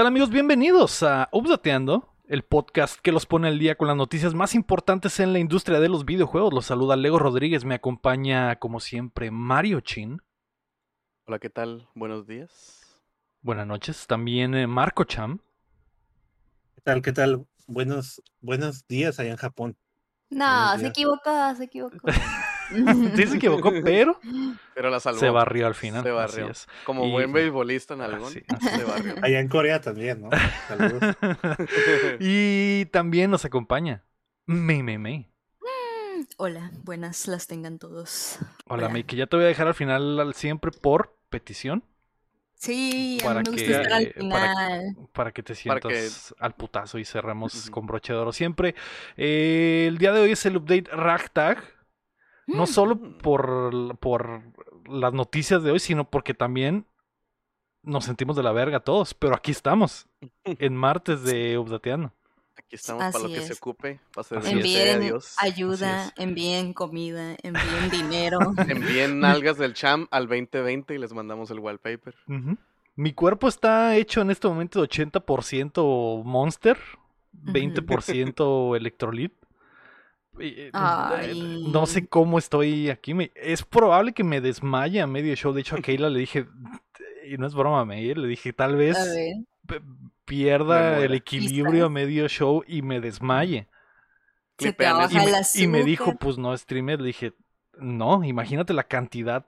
¿Qué tal amigos? Bienvenidos a Updateando, el podcast que los pone al día con las noticias más importantes en la industria de los videojuegos. Los saluda Lego Rodríguez, me acompaña como siempre Mario Chin. Hola, ¿qué tal? Buenos días. Buenas noches. También eh, Marco Cham. ¿Qué tal? ¿Qué tal? Buenos, buenos días allá en Japón. No, se días. equivocó, se equivocó. Sí se equivocó, pero Pero la salvó. se barrió al final. Se así barrió. es. Como Y- buen beisbolista en algún. sí, Se barrió. Allá en Corea también, ¿no? Saludos. y también nos acompaña Mei Mei Mei. Hola, buenas las tengan todos. Hola, Hola. Mei, que ya te voy a dejar al final al siempre por petición Sí, a Para mí me gusta que- estar al eh, para- final. para que te Para sientas que- al putazo y cerremos con broche de oro siempre. Eh, el día de hoy es el update Ragtag. No solo Mm. por, por las noticias de hoy, sino porque también nos sentimos de la verga todos. Pero aquí estamos, en martes de Updateando. Aquí estamos para lo que se ocupe. Para Envíen Dios. ayuda, envíen comida, envíen dinero. Envíen nalgas del cham al 2020 y les mandamos el wallpaper. Mi cuerpo está hecho en este momento de 80% Monster, 20% Electrolit. Y, eh, Ay. No sé cómo estoy aquí. es probable que me desmaye a medio show. De hecho, a Keila le dije, y no es broma, me le dije, tal vez pierda el equilibrio a medio show y me desmaye. Se te Clipean baja eso. Y me, y me dijo, pues no streamer. Le dije, no, imagínate la cantidad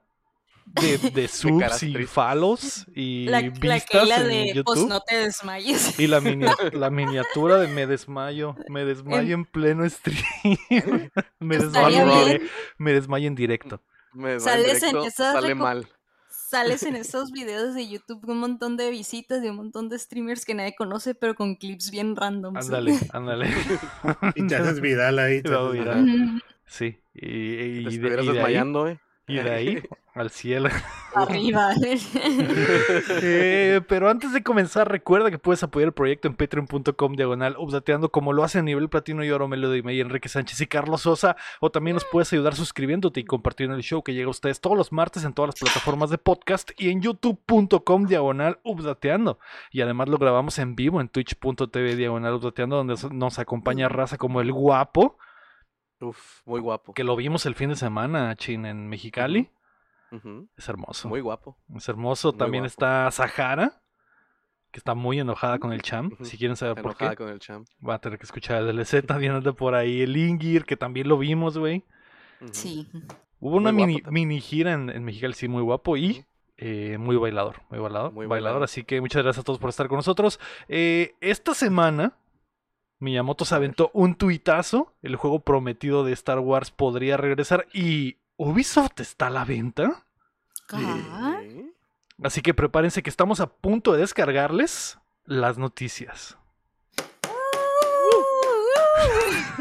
de, de subs y follows y La, la vistas en de, pues YouTube. no te desmayes. Y la, minia- la miniatura de me desmayo, me desmayo en pleno stream. me desmayo, en me desmayo en directo. Me va Sales en directo, esas sale mal. Sales en esos videos de YouTube con un montón de visitas de un montón de streamers que nadie conoce, pero con clips bien random. Ándale, ándale. Y te haces viral ahí. te haces viral. Sí, y, y- Te y de, estuvieras y de ahí, desmayando, eh. y de ahí al cielo. Arriba. Eh, pero antes de comenzar, recuerda que puedes apoyar el proyecto en patreon.com diagonal updateando como lo hacen a nivel platino y oro Melody May, Enrique Sánchez y Carlos Sosa. O también nos puedes ayudar suscribiéndote y compartiendo el show que llega a ustedes todos los martes en todas las plataformas de podcast y en youtube.com diagonal updateando. Y además lo grabamos en vivo en twitch.tv diagonal updateando donde nos acompaña raza como el guapo, Uf, muy guapo. que lo vimos el fin de semana, Chin, en Mexicali. Es hermoso. Muy guapo. Es hermoso. Muy También guapo. está Sahara, que está muy enojada con el Cham. Ujú. Si quieren saber por Enojada qué, con el cham. va a tener que escuchar el DLC. También anda por ahí el Ingir, que también lo vimos, güey. Sí. Hubo una Muy mini, mini gira en, en Mexicali, sí, muy guapo y eh, muy bailador. Muy bailador. Muy bailador. bailador. Así que muchas gracias a todos por estar con nosotros. Eh, esta semana, Miyamoto se aventó un tuitazo. El juego prometido de Star Wars podría regresar y Ubisoft está a la venta. ¿Qué? Así que prepárense que estamos a punto de descargarles las noticias.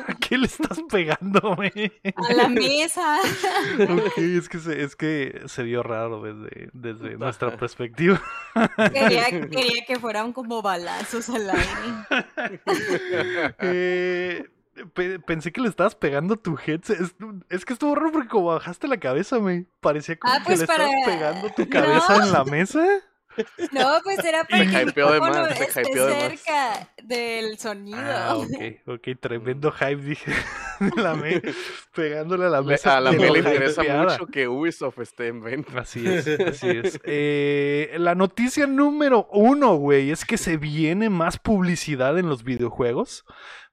¿A qué le estás pegando, güey? A la mesa. Ok, es que se, es que se vio raro desde, desde nuestra perspectiva. Quería, quería que fueran como balazos al aire. Eh, pe- pensé que le estabas pegando tu headset. Es, es que estuvo raro porque como bajaste la cabeza, me parecía como Ah, que pues le estabas pegando tu No. cabeza en la mesa. No, pues era para que el de más, se esté hypeó de más. cerca del sonido. Ah, ok, ok, tremendo hype, dije. de la me- pegándole a la mesa. a la lo le interesa hypeada. mucho que Ubisoft esté en venta. Así es, así es. Eh, la noticia número uno, güey, es que se viene más publicidad en los videojuegos.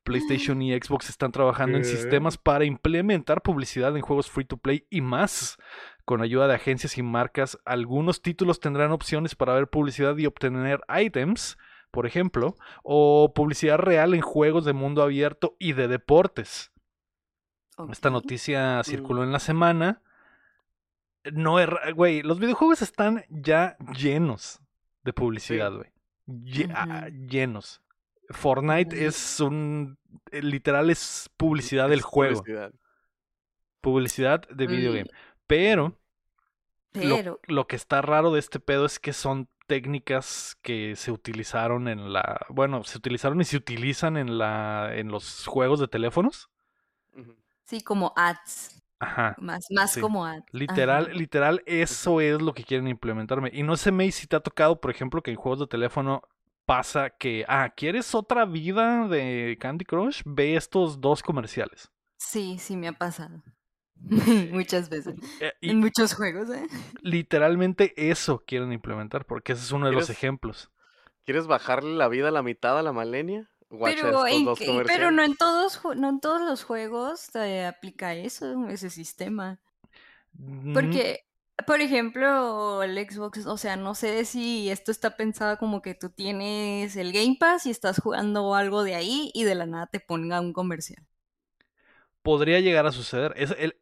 PlayStation y Xbox están trabajando en sistemas para implementar publicidad en juegos free to play y más. Con ayuda de agencias y marcas, algunos títulos tendrán opciones para ver publicidad y obtener items, por ejemplo, o publicidad real en juegos de mundo abierto y de deportes. Esta noticia circuló en la semana. No güey, los videojuegos están ya llenos de publicidad, güey. Lle- ah, llenos. Fortnite es un eh, literal es publicidad del Es juego, publicidad. publicidad de videogame. Mm, Pero lo, Pero, lo que está raro de este pedo es que son técnicas que se utilizaron en la, bueno, se utilizaron y se utilizan en la en los juegos de teléfonos. Sí, como ads. Ajá. Más, más Sí. como ads. Literal, Ajá. literal, eso es lo que quieren implementarme. Y no sé, May, si te ha tocado, por ejemplo, que en juegos de teléfono pasa que, ah, ¿quieres otra vida de Candy Crush? Ve estos dos comerciales. Sí, sí me ha pasado. Muchas veces. Eh, y En muchos juegos, ¿eh? literalmente eso quieren implementar, porque ese es uno de los ¿Quieres- ejemplos. ¿Quieres bajarle la vida a la mitad a la Malenia? Pero, estos en dos que- comerciales. pero no en todos no en todos los juegos se aplica eso, ese sistema. Mm, Porque, por ejemplo, el Xbox, o sea, no sé si esto está pensado como que tú tienes el Game Pass y estás jugando algo de ahí y de la nada te ponga un comercial. podría llegar a suceder. Es el,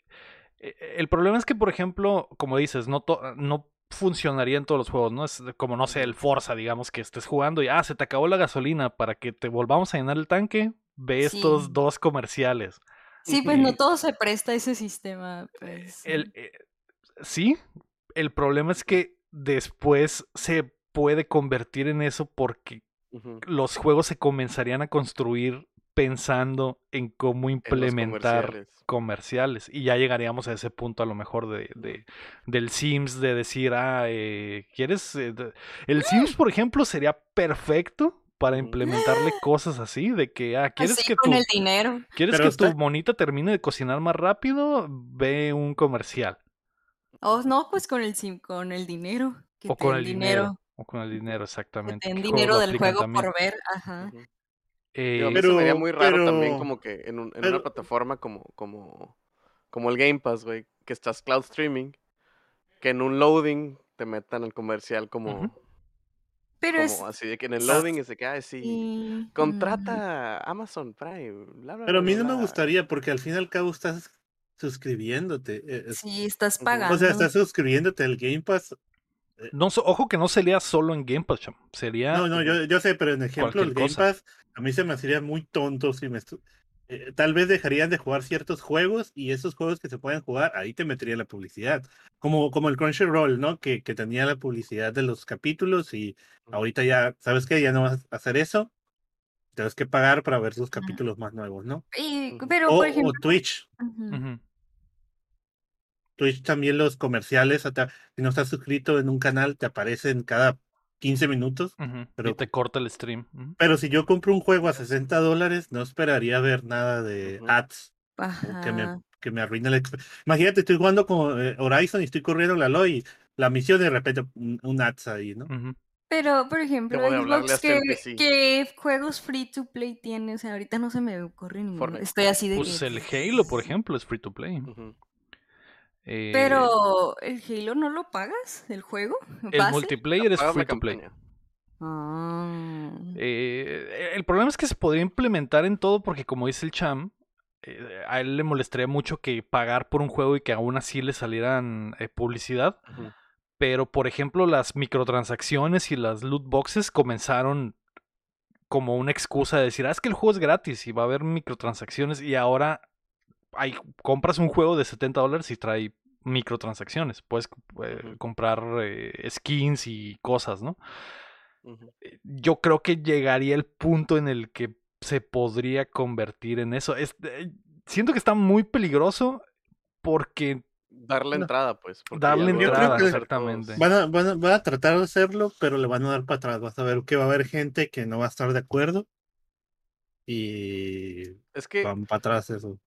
e- el problema es que, por ejemplo, como dices, no, to- no funcionaría en todos los juegos, ¿no? Es como, no sé, el Forza, digamos, que estés jugando y, ah, se te acabó la gasolina para que te volvamos a llenar el tanque, ve Sí. estos dos comerciales. Sí, pues no todo se presta a ese sistema. Pues, El, eh, sí, el problema es que después se puede convertir en eso porque los juegos se comenzarían a construir pensando en cómo en implementar comerciales. comerciales y ya llegaríamos a ese punto a lo mejor de, de- del Sims de decir ah eh, quieres eh, el Sims por ejemplo sería perfecto para implementarle cosas así de que ah quieres así que con tu el dinero. quieres Pero que tu monita termine de cocinar más rápido ve un comercial O no, pues con el sim, con el dinero. Que o con el dinero, o con el dinero exactamente te den ¿Qué juegos dinero del juego también? por ver. Ajá. Eh, Digo, a mí se me haría Pero- muy raro también pero- como que en, un- en pero- una plataforma como, como, como el Game Pass, güey, que estás cloud streaming, que en un loading te metan el comercial como, Ujú. Pero es. como así de que en el loading es de que, ah, sí, sí, mm, contrata Amazon Prime, bla, bla, Pero a mí bla, no me bla". gustaría porque al fin y al cabo estás suscribiéndote. eh, Sí, estás pagando. O sea, estás suscribiéndote al Game Pass. no so- ojo que no sería solo en Game Pass cham, sería No, no, yo, yo sé, pero en ejemplo, el Game cosa. Pass a mí se me haría muy tonto si me... eh, tal vez dejarían de jugar ciertos juegos y esos juegos que se pueden jugar, ahí te metería la publicidad. Como, como el Crunchyroll, ¿no? Que, que tenía la publicidad de los capítulos y ahorita ya, ¿sabes qué? Ya no vas a hacer eso. Tienes que pagar para ver sus Ajá. capítulos más nuevos, ¿no? Y- Ujú. pero, O, por o ejemplo. Twitch. Twitch también los comerciales, hasta si no estás suscrito en un canal, te aparecen cada 15 minutos. Ujú, y Pero- te corta el stream. Pero si yo compro un juego a 60 dólares, no esperaría ver nada de ads o que me, Ajá. que me arruine la experiencia. Imagínate, estoy jugando con eh, Horizon y estoy corriendo la LOI, la misión de repente un, un ads ahí, ¿no? Pero, por ejemplo, Xbox, ¿qué, qué juegos free to play tiene? O sea, ahorita no se me ocurre ninguno. Fortnite. Estoy así de Pues el Halo, por ejemplo, es free to play. Ujú. Eh, Pero, ¿el Halo no lo pagas? ¿El juego? el ¿Base? multiplayer es free to play. Ah. Eh, el problema es que se podría implementar en todo porque como dice el Cham, eh, a él le molestaría mucho que pagar por un juego y que aún así le salieran eh, publicidad. Pero, por ejemplo, las microtransacciones y las loot boxes comenzaron como una excusa de decir, ah, es que el juego es gratis y va a haber microtransacciones y ahora hay, compras un juego de 70 dólares y trae microtransacciones. Puedes eh, comprar eh, skins y cosas, ¿no? Ujú. Yo creo que llegaría el punto en el que se podría convertir en eso. Es- eh, siento que está muy peligroso porque Darle No. entrada, pues. Darle entrada, exactamente. todos- Van a, van, a, van a tratar de hacerlo, pero le van a dar para atrás. Vas a ver que va a haber gente que no va a estar de acuerdo y Es que van para atrás eso.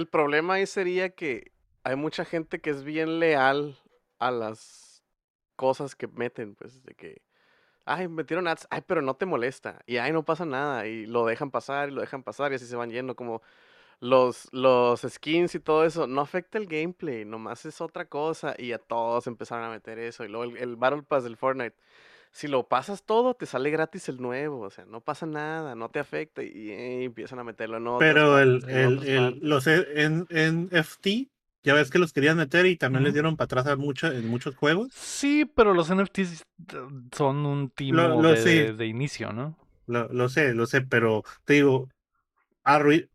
El problema ahí sería que hay mucha gente que es bien leal a las cosas que meten, pues, de que, ay, metieron ads, ay, pero no te molesta, y ay, no pasa nada, y lo dejan pasar, y lo dejan pasar, y así se van yendo, como los, los skins y todo eso, no afecta el gameplay, nomás es otra cosa, y a todos empezaron a meter eso, y luego el, el Battle Pass del Fortnite, si lo pasas todo, te sale gratis el nuevo, o sea, no pasa nada, no te afecta, y, eh, empiezan a meterlo en otras Pero el, el, el- los e- en, en FT, ya ves que los querían meter y también les dieron para atrás a mucho, en muchos juegos. sí, pero los NFTs son un timo Lo- lo de, sé. de- de inicio, ¿no? Lo, lo sé, lo sé, pero te digo,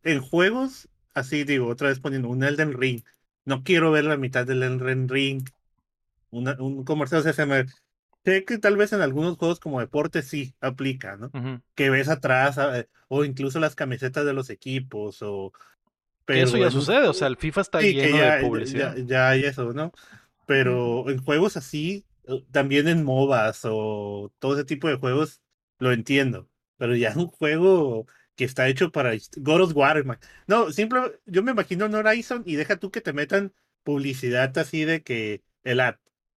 en juegos, así digo, otra vez poniendo un Elden Ring. No quiero ver la mitad del Elden Ring. Una- un comercial, o sea, se me- sé que tal vez en algunos juegos como deporte sí aplica, ¿no? Que ves atrás, a- o incluso las camisetas de los equipos, o... Que eso ya en sucede, o sea, el FIFA está Sí, lleno ya, de publicidad. Ya, ya hay eso, ¿no? Pero en juegos así, eh, también en MOBAs o todo ese tipo de juegos, lo entiendo. Pero ya un juego que está hecho para God of War. No, simple, yo me imagino un Horizon y deja tú que te metan publicidad así de que el ad.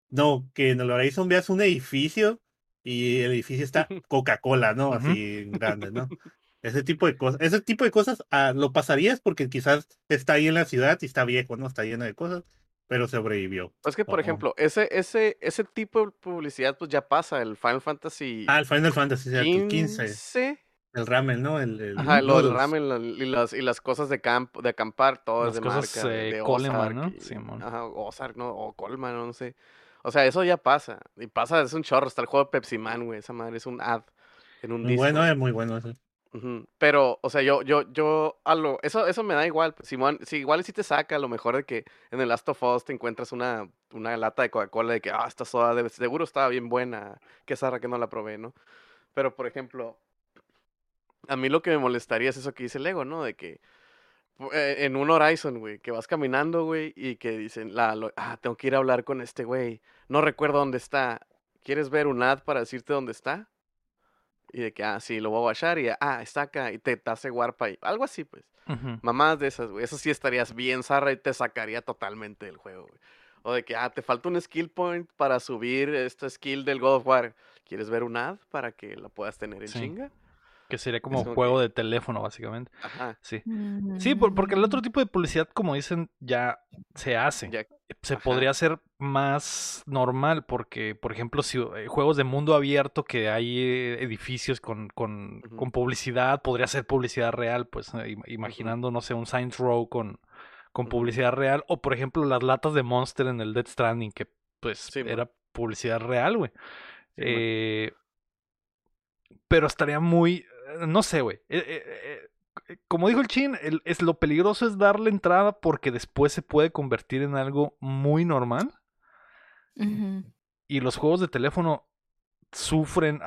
No, que en el Horizon veas un edificio y el edificio está Coca-Cola, ¿no? Así grande, ¿no? Ese tipo de cosas, ese tipo de cosas ah, lo pasarías porque quizás está ahí en la ciudad y está viejo, ¿no? Está lleno de cosas, pero sobrevivió. Es que, por Oh. ejemplo, ese, ese, ese tipo de publicidad, pues ya pasa. El Final Fantasy Ah, el Final Fantasy cierto, 15, 15. el ramen, ¿no? El, el Ajá, lo del ramen la- y las, y las cosas de campo, de acampar, todo es Las de cosas, marca, eh, de Coleman, Ozark ¿no? y- Simón. ajá, Ozark, ¿no? O Coleman, no sé. O sea, eso ya pasa. Y pasa, es un chorro. Está el juego de Pepsi Man, güey. Esa madre es un ad en un Muy disco. bueno, es muy bueno ese. Ujú, Pero, o sea, yo, yo, yo, a lo, eso, eso me da igual. pues, Simón, si igual si te saca, a lo mejor de que en el Last of Us te encuentras una, una lata de Coca-Cola de que, ah, esta soda debe- seguro estaba bien buena, que zarra que no la probé, ¿no? Pero, por ejemplo, a mí lo que me molestaría es eso que dice Lego, ¿no? De que eh, en un Horizon, güey, que vas caminando, güey, y que dicen, la, lo- ah, tengo que ir a hablar con este güey, no recuerdo dónde está. ¿Quieres ver un ad para decirte dónde está? Y de que, ah, sí, lo voy a bajar y, ah, está acá y te, te hace warpa y algo así, pues. Mamás de esas, güey. Eso sí estarías bien zarra y te sacaría totalmente del juego, güey. O de que, ah, te falta un skill point para subir esta skill del God of War. ¿Quieres ver un ad para que la puedas tener en Sí. chinga? Que sería como como juego que- de teléfono, básicamente. Ajá. Sí. Sí, por- porque el otro Mm. tipo de publicidad, como dicen, ya se hace. Ya, Se ajá. podría hacer más normal porque, por ejemplo, si eh, juegos de mundo abierto que hay eh, edificios con, con, con publicidad, podría ser publicidad real, pues eh, im- imaginando, no sé, un Science Row con, con publicidad real, o por ejemplo las latas de Monster en el Dead Stranding, que pues Sí, era publicidad real, güey. Sí. Eh, pero estaría muy, no sé, güey. Eh, eh, eh, eh, como dijo el Chin, el- es, lo peligroso es darle entrada porque después se puede convertir en algo muy normal. Y los juegos de teléfono sufren.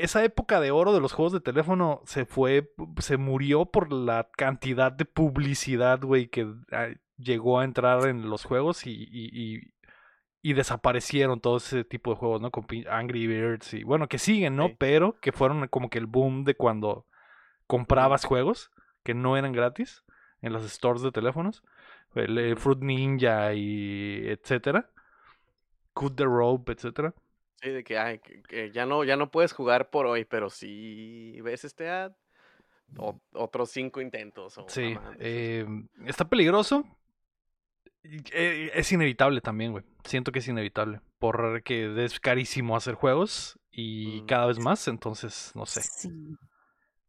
Esa época de oro de los juegos de teléfono se fue, se murió por la cantidad de publicidad, güey, que llegó a entrar en los juegos y, y, y- desaparecieron todo ese tipo de juegos, ¿no? Con Angry Birds y bueno, que siguen, ¿no? Sí. Pero que fueron como que el boom de cuando comprabas juegos que no eran gratis en los stores de teléfonos. El, eh, Fruit Ninja y etcétera. Cut the Rope, etcétera. Sí, de que, ay, que, que ya no, ya no puedes jugar por hoy, pero si ves este ad, o- otros cinco intentos. O Sí, eh, está peligroso. Eh, Es inevitable también, güey. Siento que es inevitable. Porque es carísimo hacer juegos y Mm. cada vez más, entonces, no sé. Sí.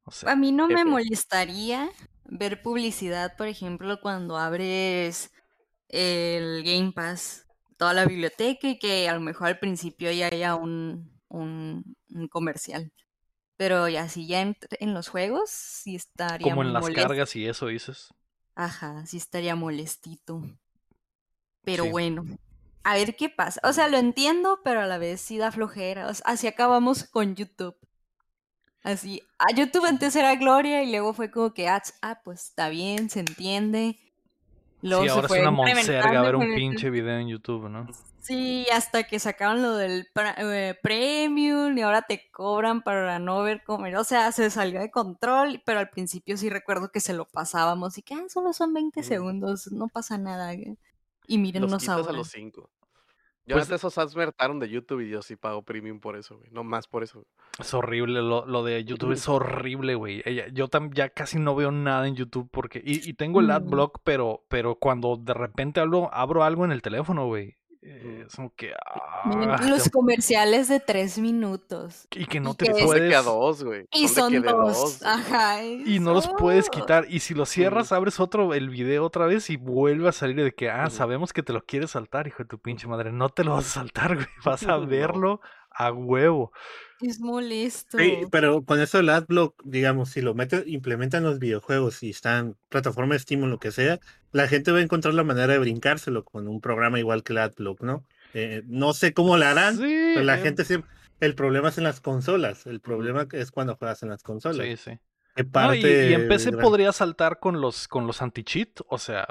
No sé. A mí no me molestaría ver publicidad, por ejemplo, cuando abres el Game Pass, toda la biblioteca y que a lo mejor al principio ya haya un, un, un comercial. Pero ya si ya en, en los juegos, sí estaría Como en las cargas y eso dices. Ajá, sí estaría molestito. Pero Sí. bueno, a ver qué pasa. O sea, lo entiendo, pero a la vez sí da flojera. O sea, así acabamos con YouTube. Así, a YouTube antes era Gloria y luego fue como que, ah, ah, pues está bien, se entiende. Luego sí, ahora es una monserga ver un el- pinche video en YouTube, ¿no? Sí, hasta que sacaron lo del eh, premium y ahora te cobran para no ver comer. O sea, se salió de control, pero al principio sí recuerdo que se lo pasábamos y que ah, solo son 20 Ujú. segundos, no pasa nada. güey". Y mírennos Los quitas a ahora. los cinco. Yo Pues- antes esos ads me hartaron de YouTube y yo sí pago premium por eso, güey. No más por eso. Es horrible, lo, lo de YouTube es horrible, güey. Yo tam- ya casi no veo nada en YouTube porque... Y, y tengo el Mm. adblock, pero, pero cuando de repente hablo, abro algo en el teléfono, güey. Eh. Es como que... Ah, los te- comerciales de tres minutos. y que no y te que- de puedes... dos, güey. Y son de dos. Ajá. Y no los puedes quitar. Y si lo cierras, abres otro, el video otra vez y vuelve a salir de que, ah, sabemos que te lo quieres saltar, hijo de tu pinche madre. No te lo vas a saltar, güey. Vas a No. verlo a huevo. Es molesto. Sí, pero con eso del adblock, digamos, si lo meten, implementan los videojuegos y están plataforma de Steam o lo que sea, la gente va a encontrar la manera de brincárselo con un programa igual que el adblock, ¿no? Eh, no sé cómo lo harán, Sí, pero la eh, gente siempre... El problema es en las consolas, el problema es cuando juegas en las consolas. Sí, sí. No, y, y en PC gran- podría saltar con los, con los anti-cheat. O sea,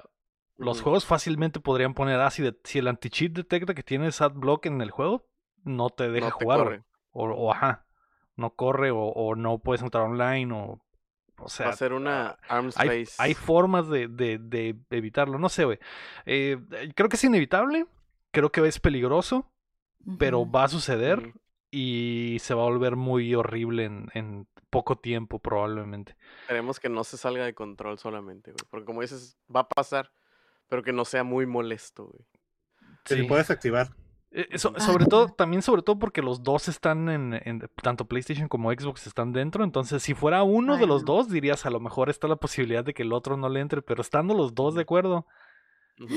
los juegos fácilmente podrían poner, ah, si, de- si el anti-cheat detecta que tienes adblock en el juego, no te deja No te jugar. corre. güey. O, o ajá. no corre o, o no puedes entrar online o... O sea, Va a ser una arms hay, race. hay formas de, de, de evitarlo. No sé, güey. Eh, creo que es inevitable. Creo que es peligroso. Pero va a suceder. Y se va a volver muy horrible en, en poco tiempo, probablemente. Esperemos que no se salga de control solamente, güey. Porque como dices, va a pasar, pero que no sea muy molesto, güey. Que Sí. se puedes activar. Eh, so- Ah. sobre todo, también sobre todo porque los dos están en, en- tanto PlayStation como Xbox están dentro. Entonces, si fuera uno de los dos, dirías a lo mejor está la posibilidad de que el otro no le entre. Pero estando los dos de acuerdo, Ujú.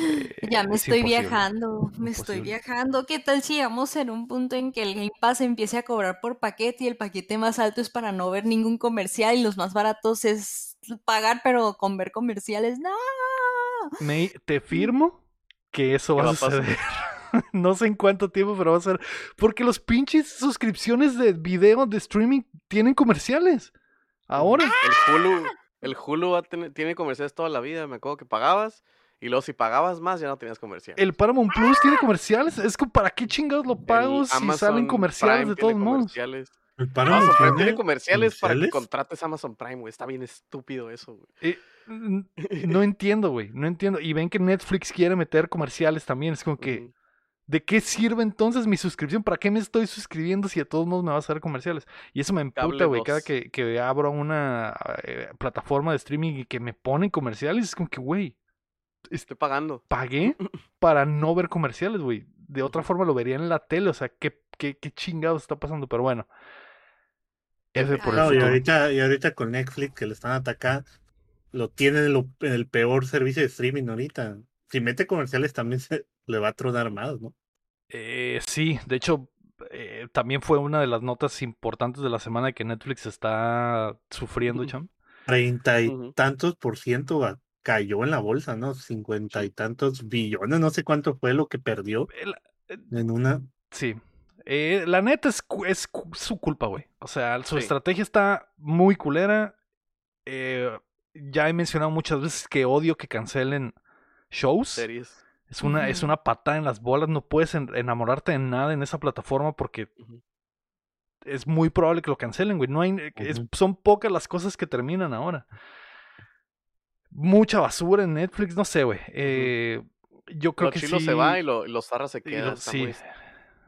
Ya eh, me es estoy imposible. viajando, me estoy viajando. ¿Qué tal si llegamos en un punto en que el Game Pass empiece a cobrar por paquete y el paquete más alto es para no ver ningún comercial y los más baratos es pagar pero con ver comerciales? ¡No! Me, te firmo que eso ¿Qué va a va a pasar? no sé en cuánto tiempo, pero va a ser. Porque los pinches suscripciones de video de streaming tienen comerciales. Ahora. El Hulu, el Hulu va a tener- tiene comerciales toda la vida. Me acuerdo que pagabas y luego si pagabas más ya no tenías comercial. El Paramount Plus tiene comerciales. Es como, ¿para qué chingados lo pago si salen comerciales de todos modos? Comerciales. El Amazon Paramount Prime tiene tiene comerciales para que comerciales. contrates Amazon Prime, güey. Está bien estúpido eso, güey. Eh, no entiendo, güey. No entiendo. Y ven que Netflix quiere meter comerciales también. Es como que. ¿De qué sirve entonces mi suscripción? ¿Para qué me estoy suscribiendo si a todos modos me va a hacer comerciales? Y eso me emputa, güey. Cada 2. que, que abro una eh, plataforma de streaming y que me ponen comerciales, es como que, güey, Estoy pagando. pagué para no ver comerciales, güey. De otra forma lo vería en la tele. O sea, ¿qué, qué, qué chingados está pasando? Pero bueno. Ese por el No, y ahorita, y ahorita con Netflix que le están atacando, lo tienen en, lo- en el peor servicio de streaming ahorita. Si mete comerciales también se le va a tronar más, ¿no? Eh, sí, de hecho, eh, también fue una de las notas importantes de la semana que Netflix está sufriendo, cham. Treinta y tantos por ciento a- cayó en la bolsa, ¿no? Cincuenta y tantos billones, no sé cuánto fue lo que perdió El- eh, en una. sí. Eh, la neta es, su culpa, güey. O sea, su Sí. estrategia está muy culera. Eh, ya he mencionado muchas veces que odio que cancelen shows. Series. Es una, es una patada en las bolas. No puedes en- enamorarte de nada en esa plataforma porque es muy probable que lo cancelen, güey. No hay, es- son pocas las cosas que terminan ahora. Mucha basura en Netflix, no sé, güey. Eh, yo creo Lo que chilo sí. se va y lo, y los zarras se quedan. lo- sí, muy-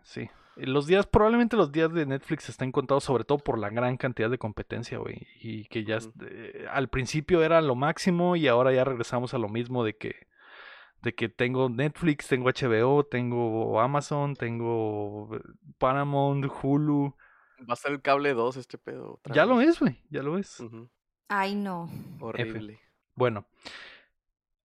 sí. Y Los días, probablemente los días de Netflix están contados sobre todo por la gran cantidad de competencia, güey. Y que ya eh, al principio era lo máximo y ahora ya regresamos a lo mismo de que de que tengo Netflix, tengo HBO, tengo Amazon, tengo eh, Paramount, Hulu. Va a ser el cable 2 este pedo. otra Ya lo es, güey, ya lo es. Ay, no. Horrible. Bueno,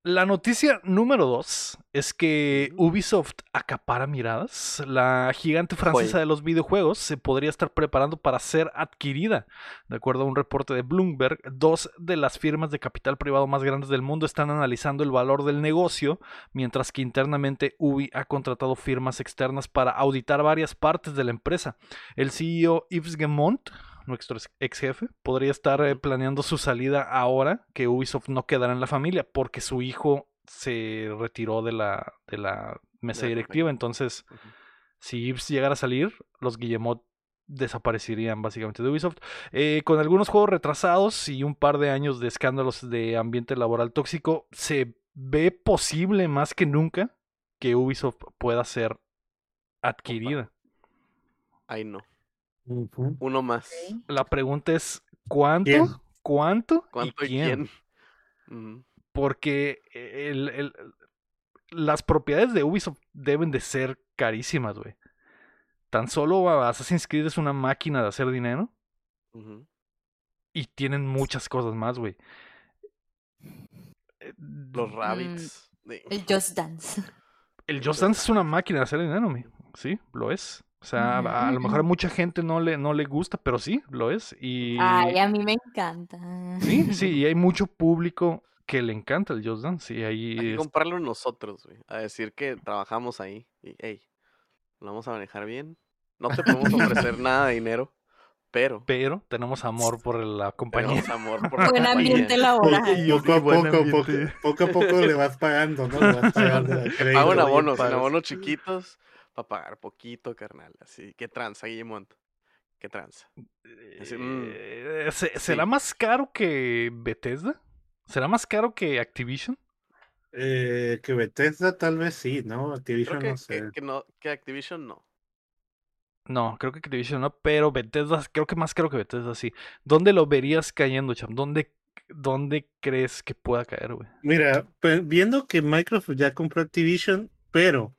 la noticia número dos es que. Ubisoft acapara miradas. La gigante francesa de los videojuegos se podría estar preparando para ser adquirida. De acuerdo a un reporte de Bloomberg, dos de las firmas de capital privado más grandes del mundo están analizando el valor del negocio, mientras que internamente Ubi ha contratado firmas externas para auditar varias partes de la empresa. El CEO Yves Guillemot nuestro ex- jefe, podría estar eh, planeando su salida ahora que Ubisoft no quedará en la familia, porque su hijo se retiró de la, de la mesa De directiva. Entonces, si Yves llegara a salir, los Guillemot desaparecerían básicamente de Ubisoft. Eh, con algunos juegos retrasados y un par de años de escándalos de ambiente laboral tóxico, se ve posible más que nunca que Ubisoft pueda ser adquirida. Ay, no. Uno más. La pregunta es, ¿cuánto? ¿Quién? ¿Cuánto? ¿Cuánto ¿Y y quién? Porque el- el- las propiedades de Ubisoft deben de ser carísimas, güey. Tan solo Assassin's Creed es una máquina de hacer dinero y tienen muchas cosas más, güey. Eh, Los rabbits. de- El Just Dance. El Just Dance es una máquina de hacer dinero, mi. Sí, lo es. O sea, a, a lo mejor a mucha gente no le, no le gusta, pero sí, lo es. Y Ay, a mí me encanta. sí, sí, y hay mucho público que le encanta el Just Dance. Y ahí Hay que comprarlo nosotros, güey. A decir que trabajamos ahí. Y, hey, lo vamos a manejar bien. No te podemos ofrecer nada de dinero, pero pero tenemos amor por la compañía. tenemos amor por la Buen ambiente laboral. Y poco a poco, poco, a poco le vas pagando, ¿no? Le vas pagando abonos, en abonos chiquitos para pagar poquito, carnal. Así que tranza, Guillemont. ¿Qué tranza? Así, mm. Eh, ¿se- ¿Será Sí. más caro que Bethesda? ¿Será más caro que Activision? Eh, que Bethesda tal vez sí, ¿no? Creo Activision que, no sé. que no, que Activision no. No, creo que Activision no, pero Bethesda, creo que más caro que Bethesda sí. ¿Dónde lo verías cayendo, Cham? ¿Dónde, dónde crees que pueda caer, güey? Mira, pues, viendo que Microsoft ya compró Activision, pero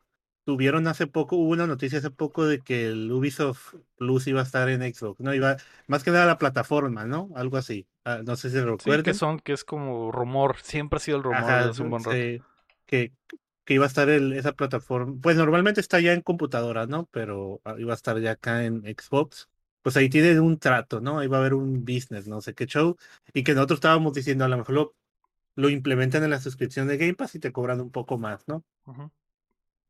tuvieron hace poco, hubo una noticia hace poco de que el Ubisoft Plus iba a estar en Xbox, no iba, más que nada la plataforma, ¿no? Algo así. Ah, no sé si lo Sí, que son, que es como rumor, siempre ha sido el rumor Ajá, desde un buen rato. sí, que, que iba a estar el- esa plataforma. Pues normalmente está ya en computadora, ¿no? Pero ah, iba a estar ya acá en Xbox. Pues ahí tienen un trato, ¿no? Ahí va a haber un business, no sé qué show. Y que nosotros estábamos diciendo, a lo mejor lo, lo implementan en la suscripción de Game Pass y te cobran un poco más, ¿no?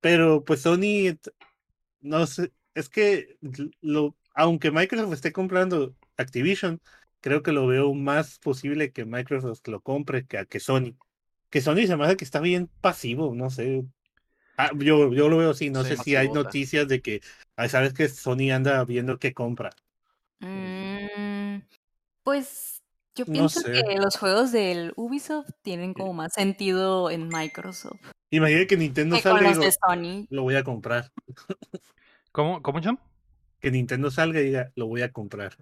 Pero pues Sony, no sé, es que lo, aunque Microsoft esté comprando Activision, creo que lo veo más posible que Microsoft lo compre que a que Sony. Que Sony se me hace que está bien pasivo, no sé. Ah, yo, yo lo veo así, no Sí. sé si hay noticias de que, sabes que Sony anda viendo qué compra. Mm, pues yo No pienso sé. que los juegos del Ubisoft tienen como más sentido en Microsoft Imagínate que Nintendo que salga y digo, Sony. lo voy a comprar. ¿Cómo, cómo, Cham? Que Nintendo salga y diga, lo voy a comprar.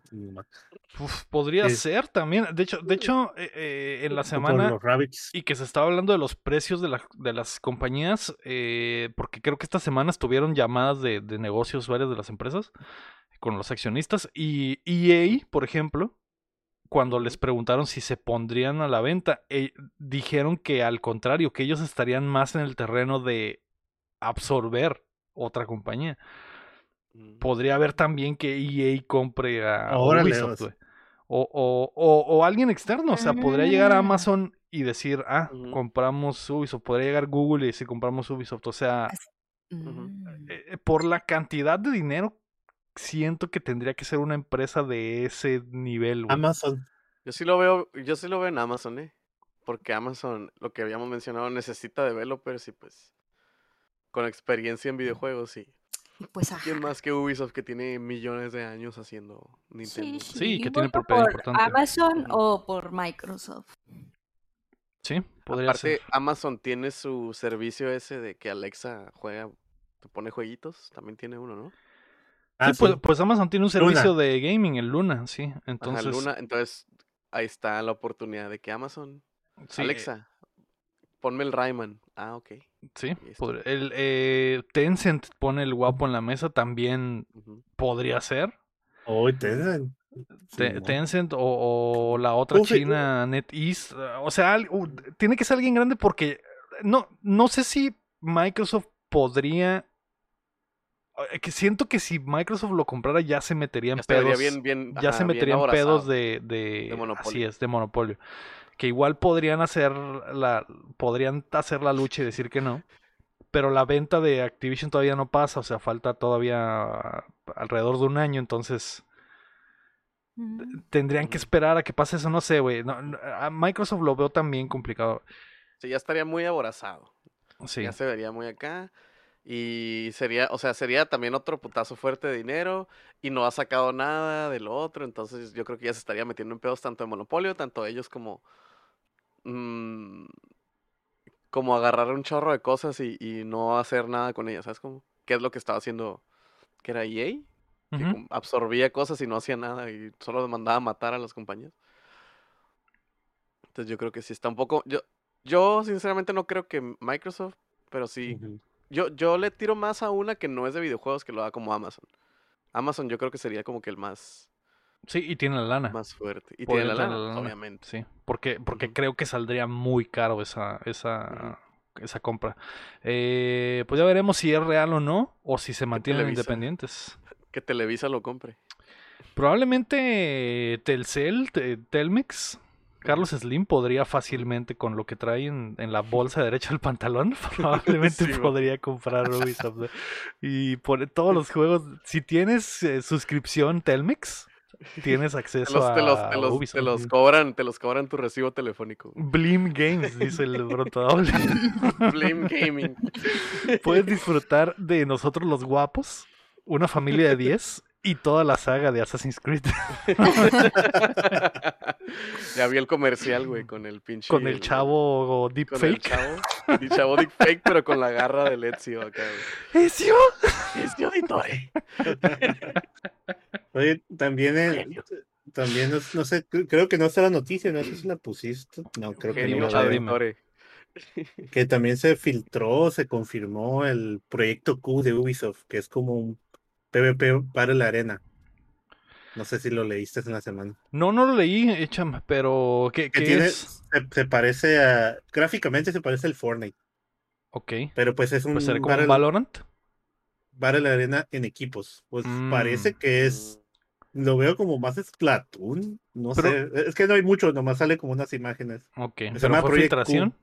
Uf, podría Es- ser también. De hecho, de hecho eh, eh, en la semana los Rabbits. y que se estaba hablando de los precios de, la- de las compañías, eh, porque creo que esta semana estuvieron llamadas de, de negocios varias de las empresas con los accionistas. Y EA, por ejemplo, cuando les preguntaron si se pondrían a la venta, eh, dijeron que al contrario, que ellos estarían más en el terreno de absorber otra compañía. Mm. Podría haber también que EA compre a Órale, Ubisoft, o alguien externo, o sea, podría llegar a Ah. Amazon y decir, ah, compramos Ubisoft, podría llegar Google y decir, compramos Ubisoft, o sea, Mm. eh, por la cantidad de dinero, siento que tendría que ser una empresa de ese nivel, güey. Amazon. Yo sí lo veo, yo sí lo veo en Amazon, ¿eh? Porque Amazon, lo que habíamos mencionado, necesita developers y pues con experiencia en videojuegos y Pues ajá. quién más que Ubisoft que tiene millones de años haciendo Nintendo. Sí, Sí, sí, que tiene propiedad por importante. Amazon o por Microsoft. Sí, podría Aparte, ser. Amazon tiene su servicio ese de que Alexa juega, te pone jueguitos, también tiene uno, ¿no? Ah, sí, pues, sí. pues Amazon tiene un Luna. servicio de gaming, el Luna, sí. Ajá, Entonces, Luna, entonces ahí está la oportunidad de que Amazon, sí, eh, Alexa, ponme el Rayman. Ah, ok. sí, el eh, Tencent pone el guapo en la mesa, también podría ser. Hoy Tencent. Te-. Tencent o, o la otra Uf, china NetEase. eh, O sea, tiene que ser alguien grande porque no, no sé si Microsoft podría. Eh, Que siento que si Microsoft lo comprara ya se metería en pedos. bien, bien, ya ajá, se bien metería en pedos de, de, De así monopolio. es, de monopolio. Que igual podrían hacer la, podrían hacer la lucha y decir que no. Pero la venta de Activision todavía no pasa, o sea, falta todavía alrededor de un año, entonces Mm. tendrían que Ujú. esperar a que pase eso, no sé, güey. No, no, a Microsoft lo veo también complicado. Sí, ya estaría muy aborazado. Sí. Ya se vería muy acá. Y sería, o sea, sería también otro putazo fuerte de dinero. Y no ha sacado nada de lo otro. Entonces yo creo que ya se estaría metiendo en pedos tanto de monopolio, tanto ellos como. mm, como agarrar un chorro de cosas y, y no hacer nada con ellas. ¿Sabes cómo? ¿Qué es lo que estaba haciendo? ¿Que era EA? Que absorbía cosas y no hacía nada y solo mandaba matar a las compañías. Entonces yo creo que sí está un poco. Yo, yo sinceramente no creo que Microsoft, pero sí. Yo, yo le tiro más a una que no es de videojuegos que lo haga como Amazon. Amazon yo creo que sería como que el más, Sí, y tiene la lana. más fuerte. Y tiene la lana, la lana, obviamente. Sí, porque, porque creo que saldría muy caro esa, esa, esa compra. Eh, pues ya veremos si es real o no, o si se mantienen independientes. Que Televisa lo compre. Probablemente Telcel, te- Telmex, Carlos Slim podría fácilmente con lo que trae en, en la bolsa derecha del pantalón, probablemente Sí, podría comprar Ubisoft. Y por todos los juegos, si tienes eh, suscripción Telmex, tienes acceso los, te los, a te los, Ubisoft. te los cobran, te los cobran tu recibo telefónico. Blim Games, dice el Brontodable. Blame Gaming. Puedes disfrutar de nosotros los guapos, una familia de 10, Y toda la saga de Assassin's Creed. ya vi el comercial, güey, con el pinche. con el chavo Con el deepfake. chavo. El chavo deepfake, pero con la garra de Ezio acá, güey. ¿Ezio? Ezio Auditore. Oye, también, el- también, no, no sé, cre- creo que no está la noticia, no sé si la pusiste. No, creo que no. Auditore. Que también se filtró, se confirmó el proyecto Q de Ubisoft, que es como un PvP para la arena. No sé si lo leíste en la semana. No, no lo leí, échame, pero ¿qué, Que qué tiene, es? se, se parece a, gráficamente se parece al Fortnite, Ok, pero pues es un pues será como un Battle- Valorant. Battle Arena en equipos. Pues Mm. parece que es, lo veo como más Splatoon, no Pero- sé, es que no hay mucho, nomás sale como unas imágenes. Ok, Se pero fue filtración.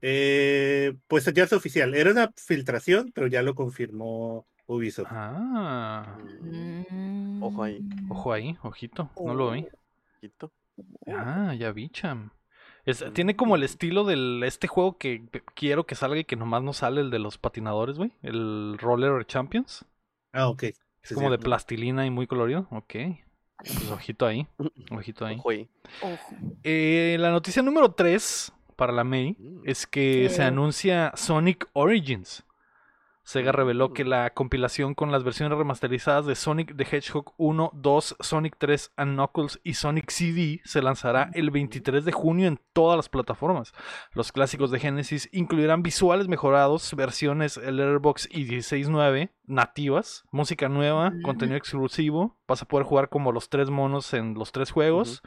Eh, pues ya es oficial, era una filtración, pero ya lo confirmó Ubisoft. Ah, Mm. Ojo ahí. ojo ahí, ojito, no lo vi. Quito. Ah, ya vi, cham. Es- tiene como el estilo del este juego que quiero que salga y que nomás no sale el de los patinadores, güey. El Roller Champions. Ah, ok. Es Sí, como sí. de plastilina y muy colorido. Ok. Pues ojito ahí. Ojito ahí. Ojo ahí. Ojo. Eh, la noticia número 3 para la May Mm. es que se anuncia Sonic Origins. Sega reveló que la compilación con las versiones remasterizadas de Sonic the Hedgehog 1, 2, Sonic 3 and Knuckles y Sonic CD se lanzará el 23 de junio en todas las plataformas. Los clásicos de Genesis incluirán visuales mejorados, versiones Letterbox y 16.9 nativas, música nueva, contenido exclusivo. Vas a poder jugar como los tres monos en los tres juegos.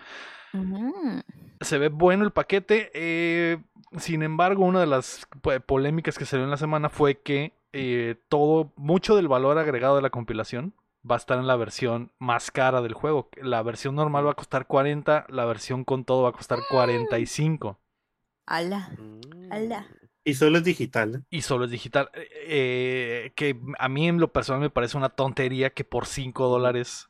Se ve bueno el paquete. eh, sin embargo, una de las po- polémicas que salió en la semana fue que eh, todo, mucho del valor agregado de la compilación va a estar en la versión más cara del juego. La versión normal va a costar 40, la versión con todo va a costar 45. Ala. Mm. Ala. Y solo es digital. ¿eh? Y solo es digital. eh, que a mí en lo personal me parece una tontería que por 5 dólares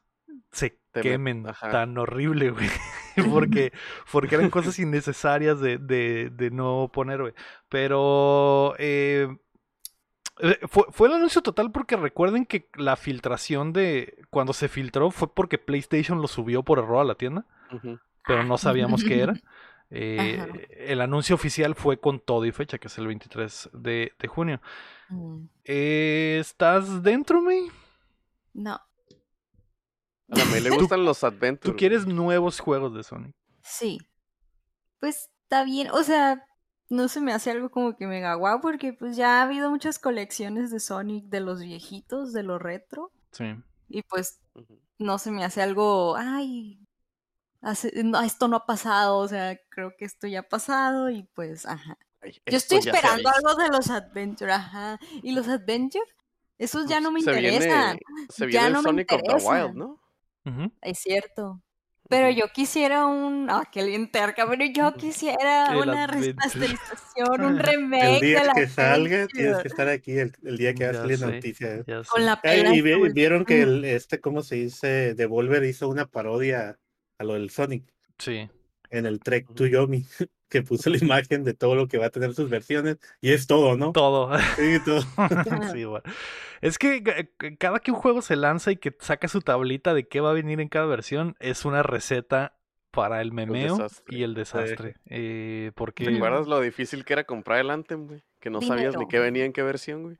se Te quemen tan horrible, güey. porque, porque eran cosas innecesarias de, de, de no poner, güey. Pero eh, fue, fue el anuncio total porque recuerden que la filtración de cuando se filtró fue porque PlayStation lo subió por error a la tienda, pero no sabíamos qué era. Eh, el anuncio oficial fue con todo y fecha, que es el 23 de, de junio. Mm. Eh, ¿Estás dentro, May? No. A la May le gustan los Adventures. ¿Tú quieres nuevos juegos de Sonic? Sí. Pues está bien. O sea, no se me hace algo como que mega guau porque pues ya ha habido muchas colecciones de Sonic de los viejitos, de lo retro. Sí. Y pues no se me hace algo, ay, hace- no, esto no ha pasado, o sea, creo que esto ya ha pasado y pues, ajá. Ay, Yo esto estoy ya esperando algo de los Adventure, ajá. Y los Adventure, esos ya no me se interesan. Viene, se ya viene no el me Sonic of the. Wild, ¿no? Es cierto. Pero yo quisiera un. Ah, qué bien terca, pero yo quisiera El una remasterización, un El remake día de la que salga, tienes que estar aquí, el, el día que va a salir noticia. Con la pela y vi- vieron que el, este, ¿cómo se dice? Devolver hizo una parodia a lo del Sonic Sí. en el Trek to Yomi, que puso la imagen de todo lo que va a tener sus versiones, y es todo, ¿no? Todo. Sí, todo. sí, güey. Es que ca- cada que un juego se lanza y que saca su tablita de qué va a venir en cada versión, es una receta para el memeo y el desastre. Eh, porque ¿Te acuerdas lo difícil que era comprar el Anthem, güey? Que no sabías ni qué venía en qué versión, güey.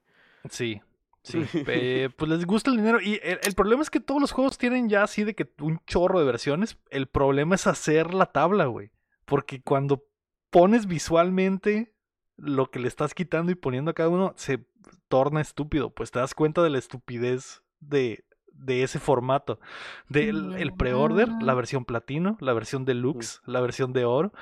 Sí, sí. eh, pues les gusta el dinero. Y el, el problema es que todos los juegos tienen ya así de que un chorro de versiones. El problema es hacer la tabla, güey. Porque cuando pones visualmente lo que le estás quitando y poniendo a cada uno, se torna estúpido. Pues te das cuenta de la estupidez de, de ese formato. Del el pre-order, la versión platino, la versión deluxe, la versión de oro.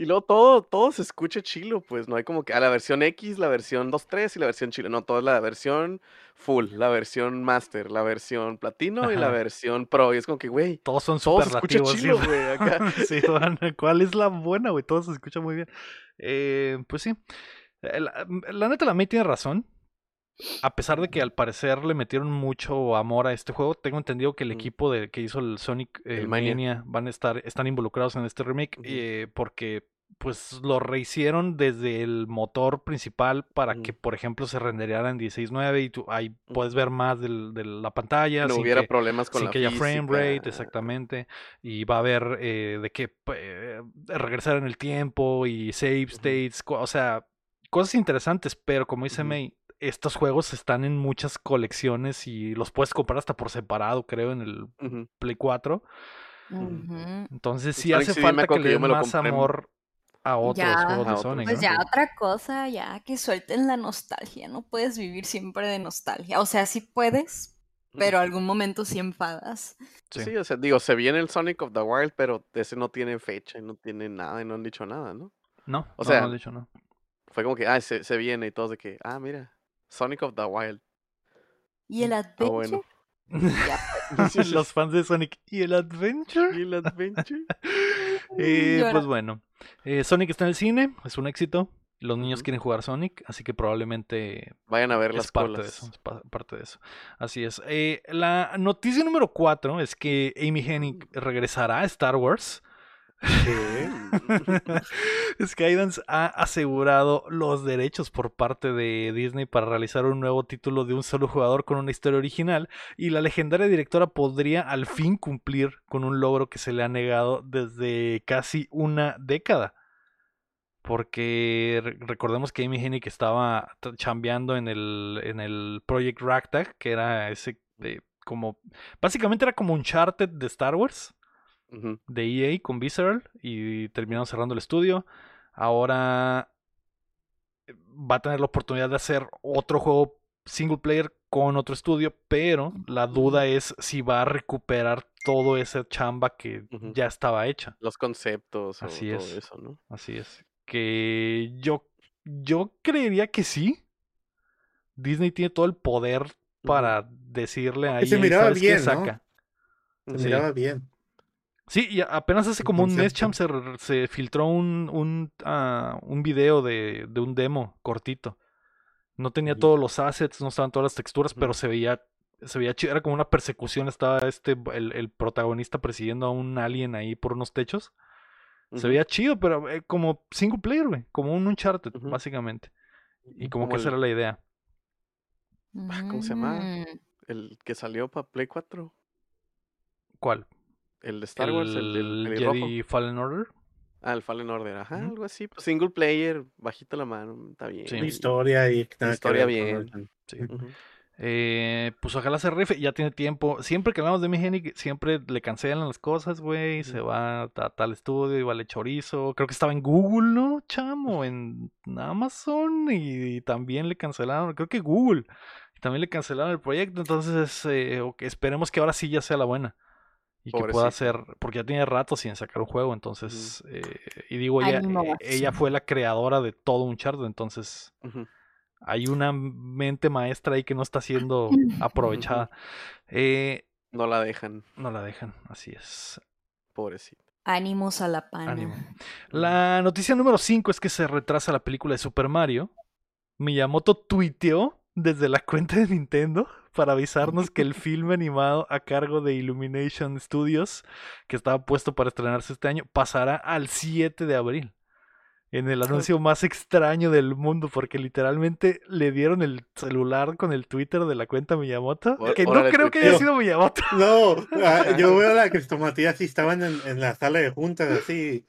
Y luego todo, todo se escucha chilo, pues no hay como que a la versión X, la versión 2.3 y la versión chilo. No, todo es la versión full, la versión master, la versión platino y la versión pro. Y es como que, güey, Todos son todo se escucha sí, chilo, güey. güey. Acá. sí, van, ¿cuál es la buena, güey? Todo se escucha muy bien. Eh, pues sí. Eh, La, la neta, la May tiene razón. A pesar de que al parecer le metieron mucho amor a este juego, tengo entendido que el equipo de, que hizo el Sonic eh, El Mania. Mania van a estar, están involucrados en este remake eh, porque pues lo rehicieron desde el motor principal para que, por ejemplo, se rendereara en 16.9 y tú ahí puedes ver más del- de la pantalla. no sin hubiera que- problemas con sin la que haya frame rate, exactamente. Y va a haber eh, de que eh, regresar en el tiempo y save states, o sea, cosas interesantes, pero como dice. May, estos juegos están en muchas colecciones y los puedes comprar hasta por separado, creo, en el. Play 4. Ujú. Entonces sí Sonic hace CD falta que le den más compré amor a otros Ya. juegos A de Sonic, Pues ¿no? ya otra cosa, ya que suelten la nostalgia, no puedes vivir siempre de nostalgia. O sea, sí puedes, pero algún momento sí enfadas. Sí. Sí. o sea, digo, se viene el Sonic of the Wild, pero ese no tiene fecha y no tiene nada y no han dicho nada, ¿no? No, O no, sea, no, de hecho no. Fue como que, ah, se, se viene y todos de que, ah, mira, Sonic of the Wild. ¿Y el Ah, Adventure? bueno. Ya, Los fans de Sonic y el Adventure. ¿Y el Adventure? Eh, pues bueno, eh, Sonic está en el cine, es un éxito. Los niños quieren jugar Sonic, así que probablemente Vayan a ver es las parte de colas. eso. Es pa- parte de eso. Así es. Eh, la noticia número 4 es que Amy Hennig regresará a Star Wars. Skydance ha asegurado los derechos por parte de Disney para realizar un nuevo título de un solo jugador con una historia original y la legendaria directora podría al fin cumplir con un logro que se le ha negado desde casi una década. Porque re- recordemos que Amy Hennig estaba chambeando en el, en el Project Ragtag, que era ese de, como... Básicamente era como un charted de Star Wars De EA con Visceral y terminaron cerrando el estudio. Ahora eh, va a tener la oportunidad de hacer otro juego single player con otro estudio, pero la duda es si va a recuperar todo esa chamba que ya estaba hecha. Los conceptos o Así todo es. eso, ¿no? Así es. Que yo, yo creería que sí. Disney tiene todo el poder para decirle a Y se. Saca. Se Sí. miraba bien. Sí, y apenas hace como un mes. Cham, se, se filtró un, un, ah, un video de, de un demo cortito. No tenía todos los assets, no estaban todas las texturas, pero se veía, se veía chido. Era como una persecución. Estaba este, el, el protagonista persiguiendo a un alien ahí por unos techos. Se veía chido, pero eh, como single player, güey. Como un Uncharted, básicamente. Y Ujú, como, que como esa era la idea. Ah, ¿cómo se llama? Mm, El que salió para Play 4. ¿Cuál? El de Star Wars, el ¿El pelirrojo. Jedi Fallen Order? Ah, el Fallen Order. Ajá, algo así. Pues single player, bajito la mano, está bien. Sí. Historia y nada Historia bien. Eh, pues ojalá se rife, ya tiene tiempo. Siempre que hablamos de Migenic, siempre le cancelan las cosas, güey. Se Ujú. va a tal estudio y vale chorizo. Creo que estaba en Google, ¿no, chamo? En Amazon y, también le cancelaron, creo que Google. También le cancelaron el proyecto. Entonces, eh, ok, esperemos que ahora sí ya sea la buena. Y que pueda ser, porque ya tiene rato sin sacar un juego. Entonces, eh, y digo, ella, eh, ella fue la creadora de todo un chart. Entonces, hay una mente maestra ahí que no está siendo aprovechada. Eh, No la dejan, no la dejan, así es. pobrecito. Ánimos a la pana. Ánimo. La noticia número 5 es que se retrasa la película de Super Mario. Miyamoto tuiteó desde la cuenta de Nintendo para avisarnos que el filme animado a cargo de Illumination Studios, que estaba puesto para estrenarse este año, pasará al 7 de abril. En el anuncio más extraño del mundo, porque literalmente le dieron el celular con el Twitter de la cuenta Miyamoto. Ó- Que no creo que haya sido Miyamoto. No, ah, yo veo la Cristomatía así estaban en, en la sala de juntas, así,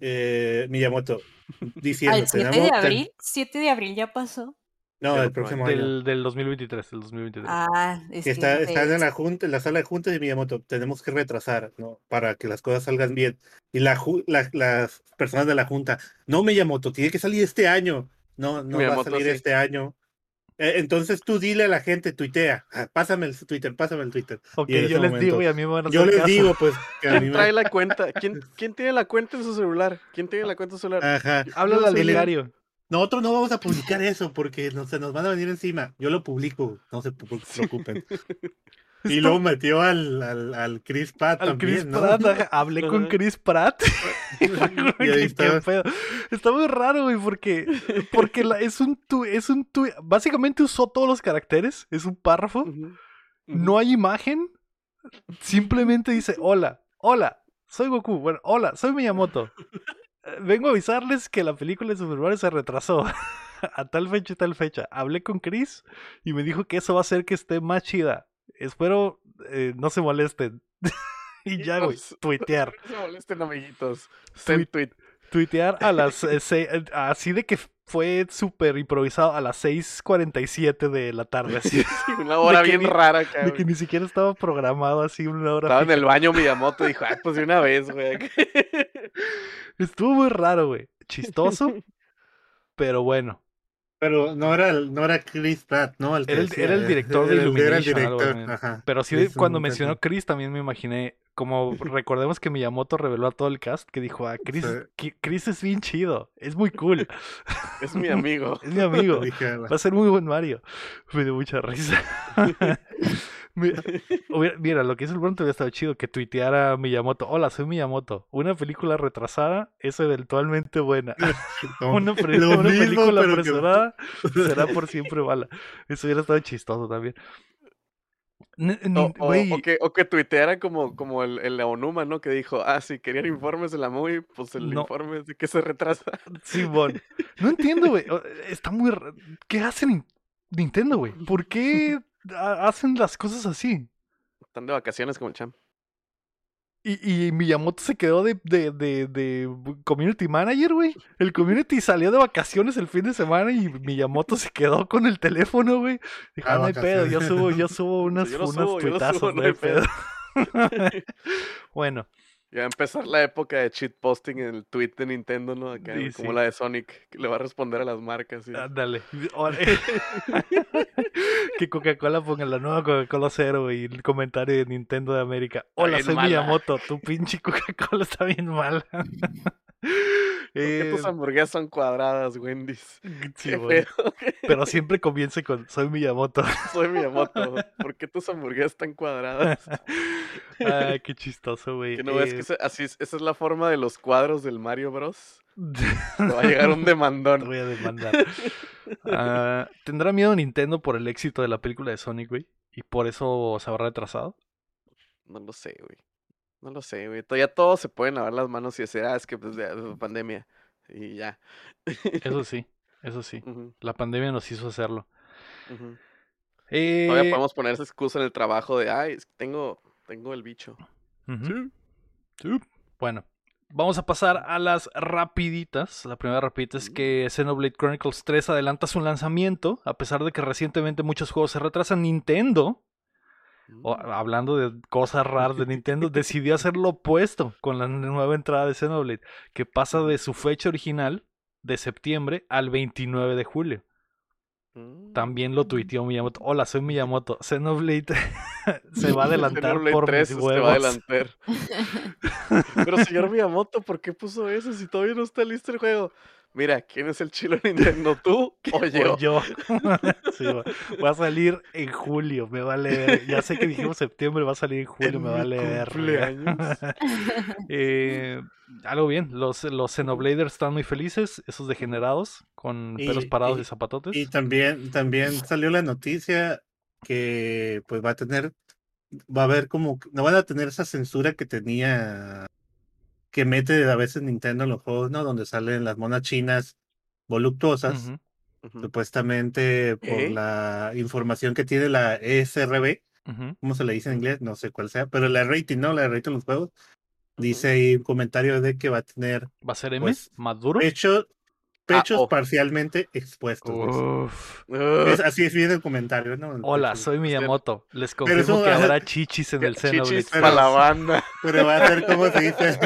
eh, Miyamoto, diciendo, ¿Al 7 de abril? ¿7 de abril ya pasó? No, Del el próximo año. Del, del 2023, del 2023. Ah, es Que está, están en la junta, en la sala de juntas de Miyamoto, tenemos que retrasar, ¿no? Para que las cosas salgan bien. Y la, la- las personas de la junta, no Miyamoto, tiene que salir este año. No, no va a Miyamoto, salir sí. este año. Eh, entonces tú dile a la gente, tuitea, ah, pásame el Twitter, pásame el Twitter. ok, y yo les momento- digo y a mí me van a Yo les caso. digo, pues, que a mí ¿Quién me- trae la cuenta? ¿Quién, ¿Quién tiene la cuenta en su celular? ¿Quién tiene la cuenta en su celular? Ajá. Háblale al becario. Nosotros no vamos a publicar eso porque no, se nos van a venir encima. Yo lo publico, no se preocupen. Y luego metió al, al, al Chris Pratt Al también, Chris ¿no? Pratt, hablé con. Chris Pratt. Y ahí ¿Qué- está. qué pedo? Está muy raro, güey, porque, porque la- es un tu, es un tu, básicamente usó todos los caracteres, es un párrafo, no hay imagen, simplemente dice, hola, hola, soy Goku, bueno, hola, soy Miyamoto. Eh, vengo a avisarles que la película de Super Mario se retrasó a tal fecha y tal fecha. Hablé con Chris y me dijo que eso va a hacer que esté más chida. Espero eh, no se molesten. y ya, güey, tuitear. No se molesten, amiguitos. Send tweet. Tuitear a las eh, se- eh, así de que fue súper improvisado a las 6:47 de la tarde, así Una hora bien ni- rara, acá, de que ni siquiera estaba programado así una hora. Estaba en el baño Miyamoto y dijo, ay, pues de una vez, güey. Estuvo muy raro, güey. Chistoso, pero bueno. Pero no era, el- no era Chris Pratt, ¿no? El que Era el, era el director de era el Illumination. director, ajá. Pero sí, Chris cuando mencionó. Chris, también me imaginé, como recordemos que Miyamoto reveló a todo el cast, que dijo, ah, Chris, Sí. Chris es bien chido, es muy cool, Es mi amigo. es mi amigo, Dije, "Ah, va a ser muy buen Mario. Me dio mucha risa. Mira, lo que hizo el pronto hubiera estado chido, que tuiteara Miyamoto, hola, soy Miyamoto, una película retrasada es eventualmente buena. Una, pre- lo una mismo, película que- apresurada será por siempre mala. Eso hubiera estado chistoso también. N- O, que, o que tuiteara como, como el, el Leonuma, ¿no? Que dijo, ah, si querían informes de la movie, pues el No. informe es de que se retrasa. Simón. No entiendo, güey. Está muy. ¿Qué hace Nin- Nintendo, güey? ¿Por qué hacen las cosas así? Están de vacaciones como el champ. Y, y Miyamoto se quedó de, de, de, de community manager, güey. El community salió de vacaciones el fin de semana y Miyamoto se quedó con el teléfono, güey. Dijo, Ah, "Ah, no hay pedo, yo subo, yo subo unas, yo unas subo, no hay pedo. bueno, Ya va a empezar la época de cheat posting en el tweet de Nintendo, ¿no? Acá, Sí, como sí. la de Sonic, que le va a responder a las marcas. ¿sí? ándale. Que Coca-Cola ponga la nueva Coca-Cola Cero y el comentario de Nintendo de América. Hola, soy mala". Miyamoto, tu pinche Coca-Cola está bien mala. ¿Por qué tus Eh, hamburguesas son cuadradas, Wendy's? sí, ¿Qué bueno. Pero siempre comience con soy Miyamoto. Soy Miyamoto. ¿Por qué tus hamburguesas están cuadradas? Ay, qué chistoso, güey. Que no ves Eh, que ese- así es- esa es la forma de los cuadros del Mario Bros. Te va a llegar un Te demandón. voy a demandar. Ah, ¿Tendrá miedo Nintendo por el éxito de la película de Sonic, güey? ¿Y por eso se habrá retrasado? No lo sé, güey. No lo sé, güey. Todavía todos se pueden lavar las manos y decir, ah, es que pues ya, pandemia. Y ya. Eso sí, eso sí. La pandemia nos hizo hacerlo. ujú. Eh, Todavía podemos poner esa excusa en el trabajo de, ay, es que tengo, tengo el bicho. ujú. Sí. Bueno, vamos a pasar a las rapiditas. La primera rapidita es que Xenoblade Chronicles 3 adelanta su lanzamiento, a pesar de que recientemente muchos juegos se retrasan. Nintendo, o- Mm. hablando de cosas raras de Nintendo, decidió hacer lo opuesto con la nueva entrada de Xenoblade, que pasa de su fecha original de septiembre al 29 de julio. Mm. También lo tuiteó Miyamoto. Hola, soy Miyamoto. Xenoblade se va a adelantar Xenoblade por 3 mis se va a adelantar. Pero señor Miyamoto, ¿por qué puso eso si todavía no está listo el juego? Mira, ¿quién es el chilo de Nintendo? ¿Tú o yo? O yo. Sí, va, va a salir en julio, me vale ver. Ya sé que dijimos septiembre, va a salir en julio, En me vale ver. cumpleaños. Eh, algo bien, los, los Xenobladers están muy felices, esos degenerados, con Y- pelos parados y, y- zapatotes. Y también, también salió la noticia que pues va a tener, va a haber como, no van a tener esa censura que tenía, que mete a veces Nintendo en los juegos, ¿no? Donde salen las monas chinas voluptuosas, Ujú, Ujú. supuestamente por ¿Eh? la información que tiene la E ESRB, ujú. ¿cómo se le dice en inglés? No sé cuál sea, pero la rating, ¿no? La rating de los juegos. Dice ahí un comentario de que va a tener ¿Va a ser M? Pues, ¿Más duro? Pechos, pechos oh. parcialmente expuestos. Uf. Es, así es bien el comentario, ¿no? El Hola, pecho. soy Miyamoto. Les confirmo eso- que habrá chichis en el Chichis Xenoblade. para la banda. Pero va a ser como se dice.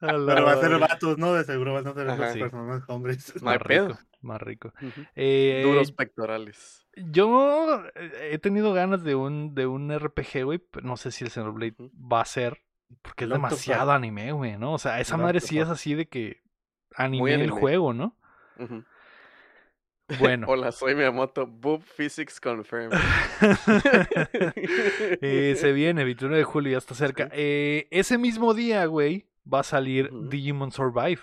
Pero va a ser vatos, ¿no? De seguro van a ser Ajá. las personas hombres. Más pedo. rico, más rico. Eh, Duros pectorales. Yo eh, he tenido ganas de un, de un RPG, güey, no sé si el Xenoblade Ujú. va a ser, porque es demasiado anime, güey, ¿no? O sea, esa madre sí es así de que anime el anime. juego, ¿no? Bueno. Hola, soy Miyamoto. Boob Physics Confirmed. Eh, se viene, 29 de julio, ya está cerca. Sí. Eh, ese mismo día, güey, va a salir. Digimon Survive.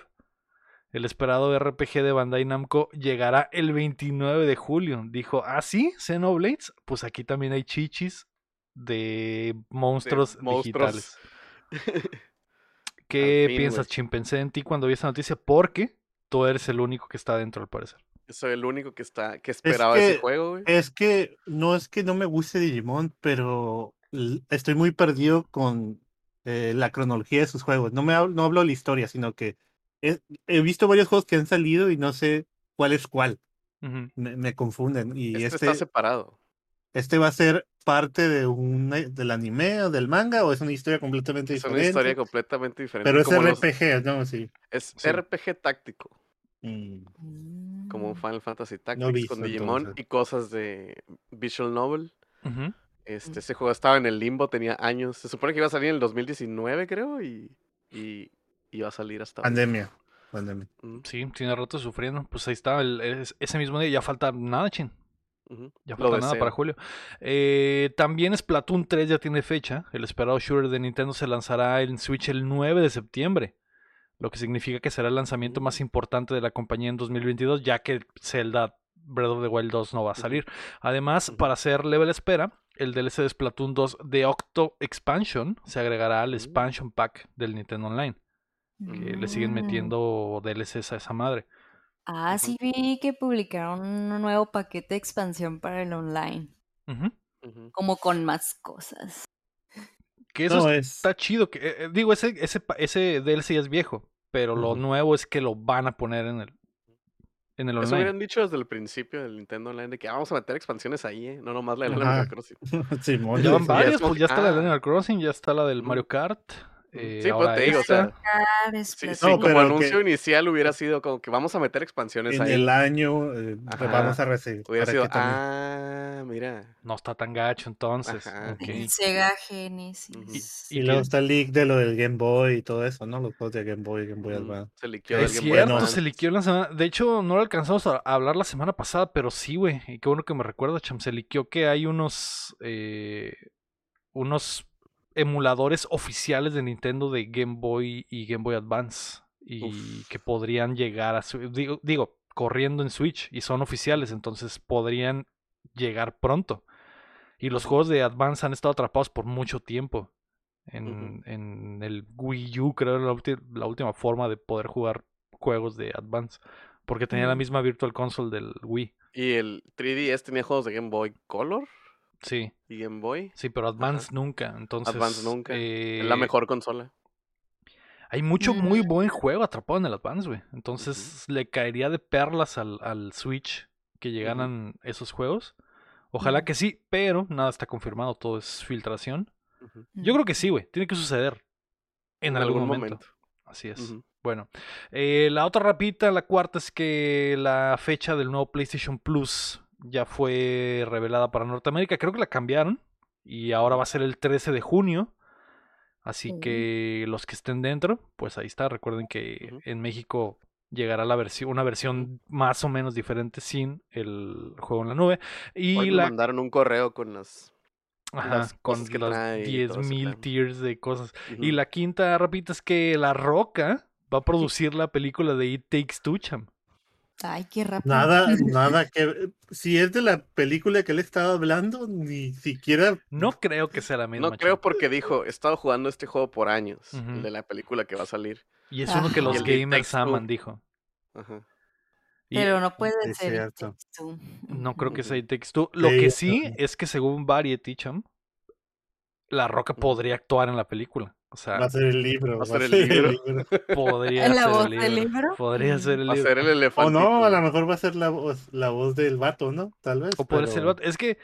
El esperado RPG de Bandai Namco llegará el 29 de julio. Dijo, ¿ah, sí? ¿Xenoblades? Pues aquí también hay chichis de monstruos, monstruos. digitales. ¿Qué fin, piensas, güey. Chim? Pensé en ti cuando vi esa noticia porque tú eres el único que está dentro, al parecer. Soy el único que está que esperaba ese que- juego, güey. Es que no es que no me guste Digimon, pero estoy muy perdido con eh, la cronología de sus juegos. No me hablo, no hablo de la historia, sino que he, he visto varios juegos que han salido y no sé cuál es cuál. Me, me confunden. Y Este, este, está separado. Este va a ser parte de un del anime o del manga o es una historia completamente Es una diferente. historia completamente diferente. pero es como los- RPG, ¿no? Sí. es Sí. RPG táctico, Mm. como un. Final Fantasy No Tactics visto, con Digimon entonces. y cosas de Visual Novel. Este, ese juego estaba en el limbo, tenía años. Se supone que iba a salir en el 2019, creo, y, y iba a salir hasta ahora. Pandemia. Pandemia. Sí, tiene rato sufriendo. Pues ahí está, el- es- ese mismo día ya falta nada, Chin. Ya falta nada para julio. Eh, también Splatoon 3 ya tiene fecha. El esperado shooter de Nintendo se lanzará en Switch el 9 de septiembre. Lo que significa que será el lanzamiento más importante de la compañía en 2022, ya que Zelda Breath of the Wild 2 no va a salir. Además, para hacer level espera, el DLC de Splatoon 2 de Octo Expansion se agregará al Mm. Expansion Pack del Nintendo Online. Que le siguen Mm. metiendo DLCs a esa madre. Ah, sí vi que publicaron un nuevo paquete de expansión para el online, Ujú. Ujú. como con más cosas. Que eso No, es- es, está chido. Que, eh, eh, digo, ese, ese, pa- ese DLC es viejo, pero lo Ujú. nuevo es que lo van a poner en el, en el Eso online. hubieran dicho desde el principio del Nintendo Online de que "Ah, vamos a meter expansiones ahí, ¿eh? No nomás la del. Animal Crossing. Simón, Ya van sí. varias, pues ya está la del ah. Animal Crossing, ya está la del. Mario Kart. Eh, Sí, ahora te digo, o esta. sea, Ah, sí, sí, No, como anuncio que- inicial hubiera sido como que vamos a meter expansiones en ahí. el año eh, vamos a recibir. Hubiera sido, ah, mira. No está tan gacho entonces. Ajá. ok. El Sega Genesis. Y luego está el leak de lo del Game Boy y todo eso, ¿no? Los juegos de Game Boy, Game Boy. Advance. Se liqueó Es del Game Boy Advance. se liqueó la semana. De hecho, no lo alcanzamos a a hablar la semana pasada, pero sí, güey. Y qué bueno que me recuerda, Cham. Se liqueó que hay unos. eh, unos emuladores oficiales de Nintendo de Game Boy y Game Boy Advance. Y Uf. que podrían llegar a. su- Digo, digo, corriendo en Switch. Y son oficiales, entonces podrían llegar pronto. Y los juegos de Advance han estado atrapados por mucho tiempo. En, en el Wii U, creo, la, la última forma de poder jugar juegos de Advance. Porque tenía la Mm. misma Virtual Console del Wii. Y el 3DS tenía juegos de Game Boy Color Sí, y Game Boy. sí, pero Advance nunca. Entonces, Advance nunca. eh, Es la mejor consola. Hay mucho muy Mm. buen juego atrapado en el Advance, güey. Entonces le caería de perlas al, al Switch que llegaran esos juegos. Ojalá que sí, pero nada está confirmado, todo es filtración. Yo creo que sí, güey. Tiene que suceder. En, En algún, algún momento. momento. Así es. Bueno, eh, la otra rapita, la cuarta, es que la fecha del nuevo PlayStation Plus ya fue revelada para Norteamérica. Creo que la cambiaron y ahora va a ser el 13 de junio. Así que los que estén dentro, pues ahí está. Recuerden que en México llegará la versión, una versión más o menos diferente sin el juego en la nube. Y Hoy me la mandaron un correo con las. Ajá, las con los trae y todo ese 10.000 plan. tiers de cosas. Y la quinta rapita es que La Roca va a producir la película de It Takes Two, cham. Ay, qué rápido. Nada, nada que. Si es de la película que él estaba hablando, ni siquiera. No creo que sea la misma. No creo porque dijo, he estado jugando este juego por años, el de la película que va a salir. Y es uno que los gamers aman, dijo. Ajá. Y Pero no puede es ser. No creo que sea. It Takes Two. Lo Sí, que sí es que según Variety, cham, La Roca podría actuar en la película. O sea, Va a ser el libro. Va a ser el libro. podría ¿En ser la voz el libro. del libro? Podría ser el Va a ser el O elefantito. no, a lo mejor va a ser la voz, la voz del vato, ¿no? Tal vez. O podría ser el vato. Es que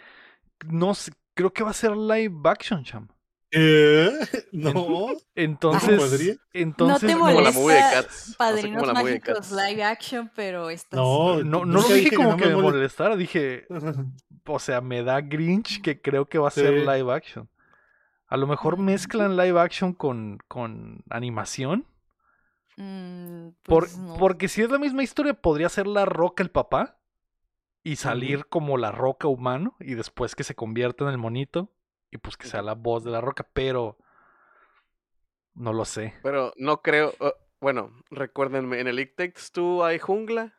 no sé, creo que va a ser live action, cham. ¿Eh? No. Entonces, podría? entonces no te no- Como la molesta movie de Cats. Padrinos de Mágicos Cats. live action, pero estás... No, no, no lo dije como no que me molesta. molestara, dije, o sea, me da Grinch que creo que va a ser live action. A lo mejor mezclan live action con, con animación. Mm, por- pues no. Porque si es la misma historia, podría ser la roca el papá y salir como la roca humano y después que se convierta en el monito y pues que sea la voz de la roca, pero no lo sé. Pero no creo. uh, bueno, recuérdenme, en el Takes Two hay jungla.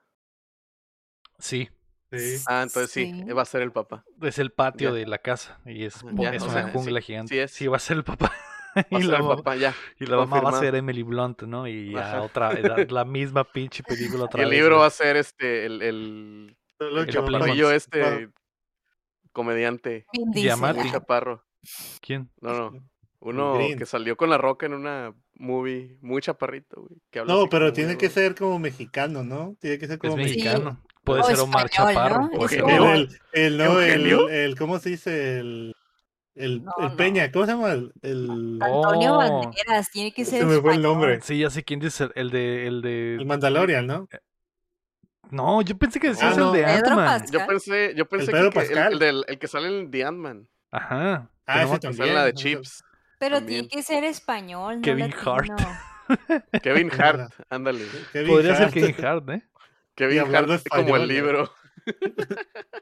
Sí, Sí. Ah, entonces sí, Sí. va a ser el papá. es el patio Ya. de la casa y es, ya, es una sea, jungla sí gigante. es. Sí, va a ser el papá. Va y, a ser la el mamá, papá, ya. y la mamá va a ser Emily Blunt, ¿no? Y ya otra, la, la misma pinche película Y otra el vez, libro güey. va a ser este, el, el, el chaparrillo este comediante. Ah. chaparro. ¿Quién? No, no. Uno Green. que salió con la roca en una movie muy chaparrito, güey. que habla No, pero tiene que ser como mexicano, ¿no? Tiene que ser como mexicano. Puede O ser Omar español, Chaparro. ¿no? como-. El, el, no, el, el, ¿cómo se dice? El, el, No, el. Peña, ¿cómo se llama? El, el, Antonio Oh. Banderas, tiene que Se ser me fue el español. nombre. Sí, ya sé quién dice el de, el el de... Mandalorian, ¿no? No, yo pensé que decías Ah, no. el de Ant-Man. Yo pensé, yo pensé Pedro que, que el, el del- el que sale en The Ant-Man. Ajá. Ah, ese no- Que sale también. en la de. Chips. Pero también. tiene que ser español, no Kevin latino. Hart. Kevin Hart, ándale. Kevin Podría ser. Kevin Hart, ¿eh? Kevin Hart hablando como el libro.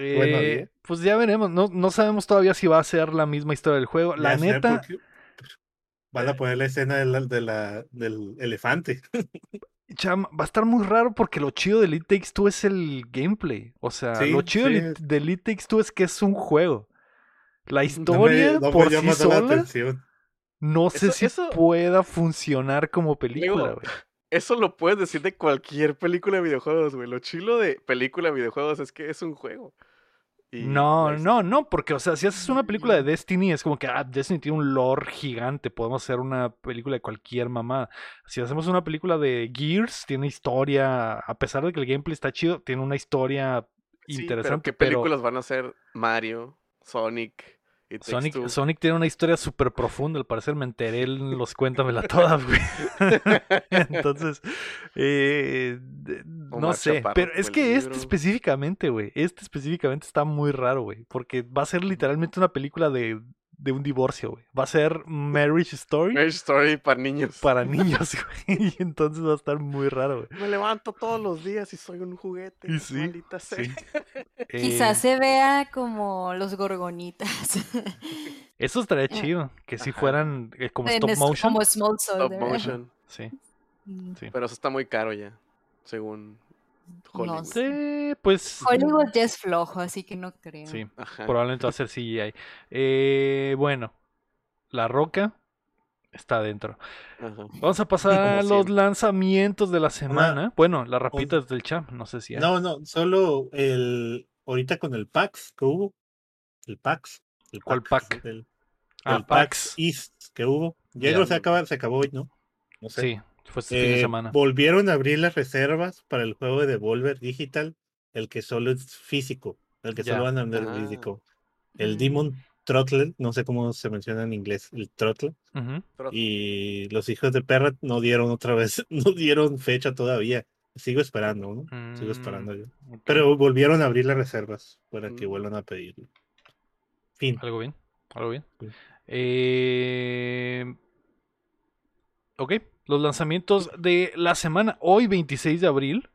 Eh, bien. pues ya veremos. No, no sabemos todavía si va a ser la misma historia del juego. La Ya neta, Van a poner la escena de la- de la- del elefante. cham, va a estar muy raro porque lo chido de Elite Takes Two es el gameplay. O sea, Sí, lo chido sí. de Elite- de Elite Takes Two es que es un juego. La No me- historia no por sí sola no sé Eso- si eso- pueda funcionar como película, Digo, güey. Eso lo puedes decir de cualquier película de videojuegos, güey. Lo chilo de película de videojuegos es que es un juego. Y No, no, no, porque, o sea, si haces una película de Destiny, es como que, ah, Destiny tiene un lore gigante, podemos hacer una película de cualquier mamá. Si hacemos una película de Gears, tiene historia, a pesar de que el gameplay está chido, tiene una historia Sí, interesante, pero ¿qué pero películas van a ser Mario, Sonic, Sonic, Two? Sonic tiene una historia súper profunda, al parecer me enteré en los Cuéntamela Todas, güey. Entonces, eh, no sé, pero es que este específicamente, güey, este específicamente está muy raro, güey, porque va a ser literalmente una película de, de un divorcio, güey. Va a ser Marriage Story Marriage Story para niños. para niños, güey, y entonces va a estar muy raro, güey. Me levanto todos los días y soy un juguete. Y sí, maldita sea. sí. Quizás Eh, se vea como los gorgonitas. Eso estaría chido, que si Ajá. fueran eh, como En stop es- motion. Como Small Stop motion. Sí, Mm. sí. Pero eso está muy caro ya, según Hollywood. sé. Pues Hollywood ya es flojo, así que no creo. sí. Ajá. Probablemente va a ser CGI. Eh, bueno, La Roca está adentro. Ajá. Vamos a pasar a los lanzamientos de la semana. Bueno, las rapitas del champ, no sé si hay. No, no, solo el. Ahorita con el PAX que hubo. El PAX. El ¿Cuál PAX, pack? El, Ah, el PAX. East que hubo. Ya Ya. creo que se acaba, se acabó hoy, ¿no? No sé. Sí, fue este fin de Eh, semana. Volvieron a abrir las reservas para el juego de Devolver Digital, el que solo es físico, el que Ya. solo van a vender Ah. físico. El Mm. Demon Throttle, no sé cómo se menciona en inglés, el. Pero- Y los hijos de perra no dieron otra vez, no dieron fecha todavía. Sigo esperando, ¿no? Sigo esperando yo. Mm. Pero volvieron a abrir las reservas para que Mm. vuelvan a pedirlo. Fin. Algo bien, algo bien. Sí. Eh, Ok, los lanzamientos de la semana. Hoy, 26 de abril,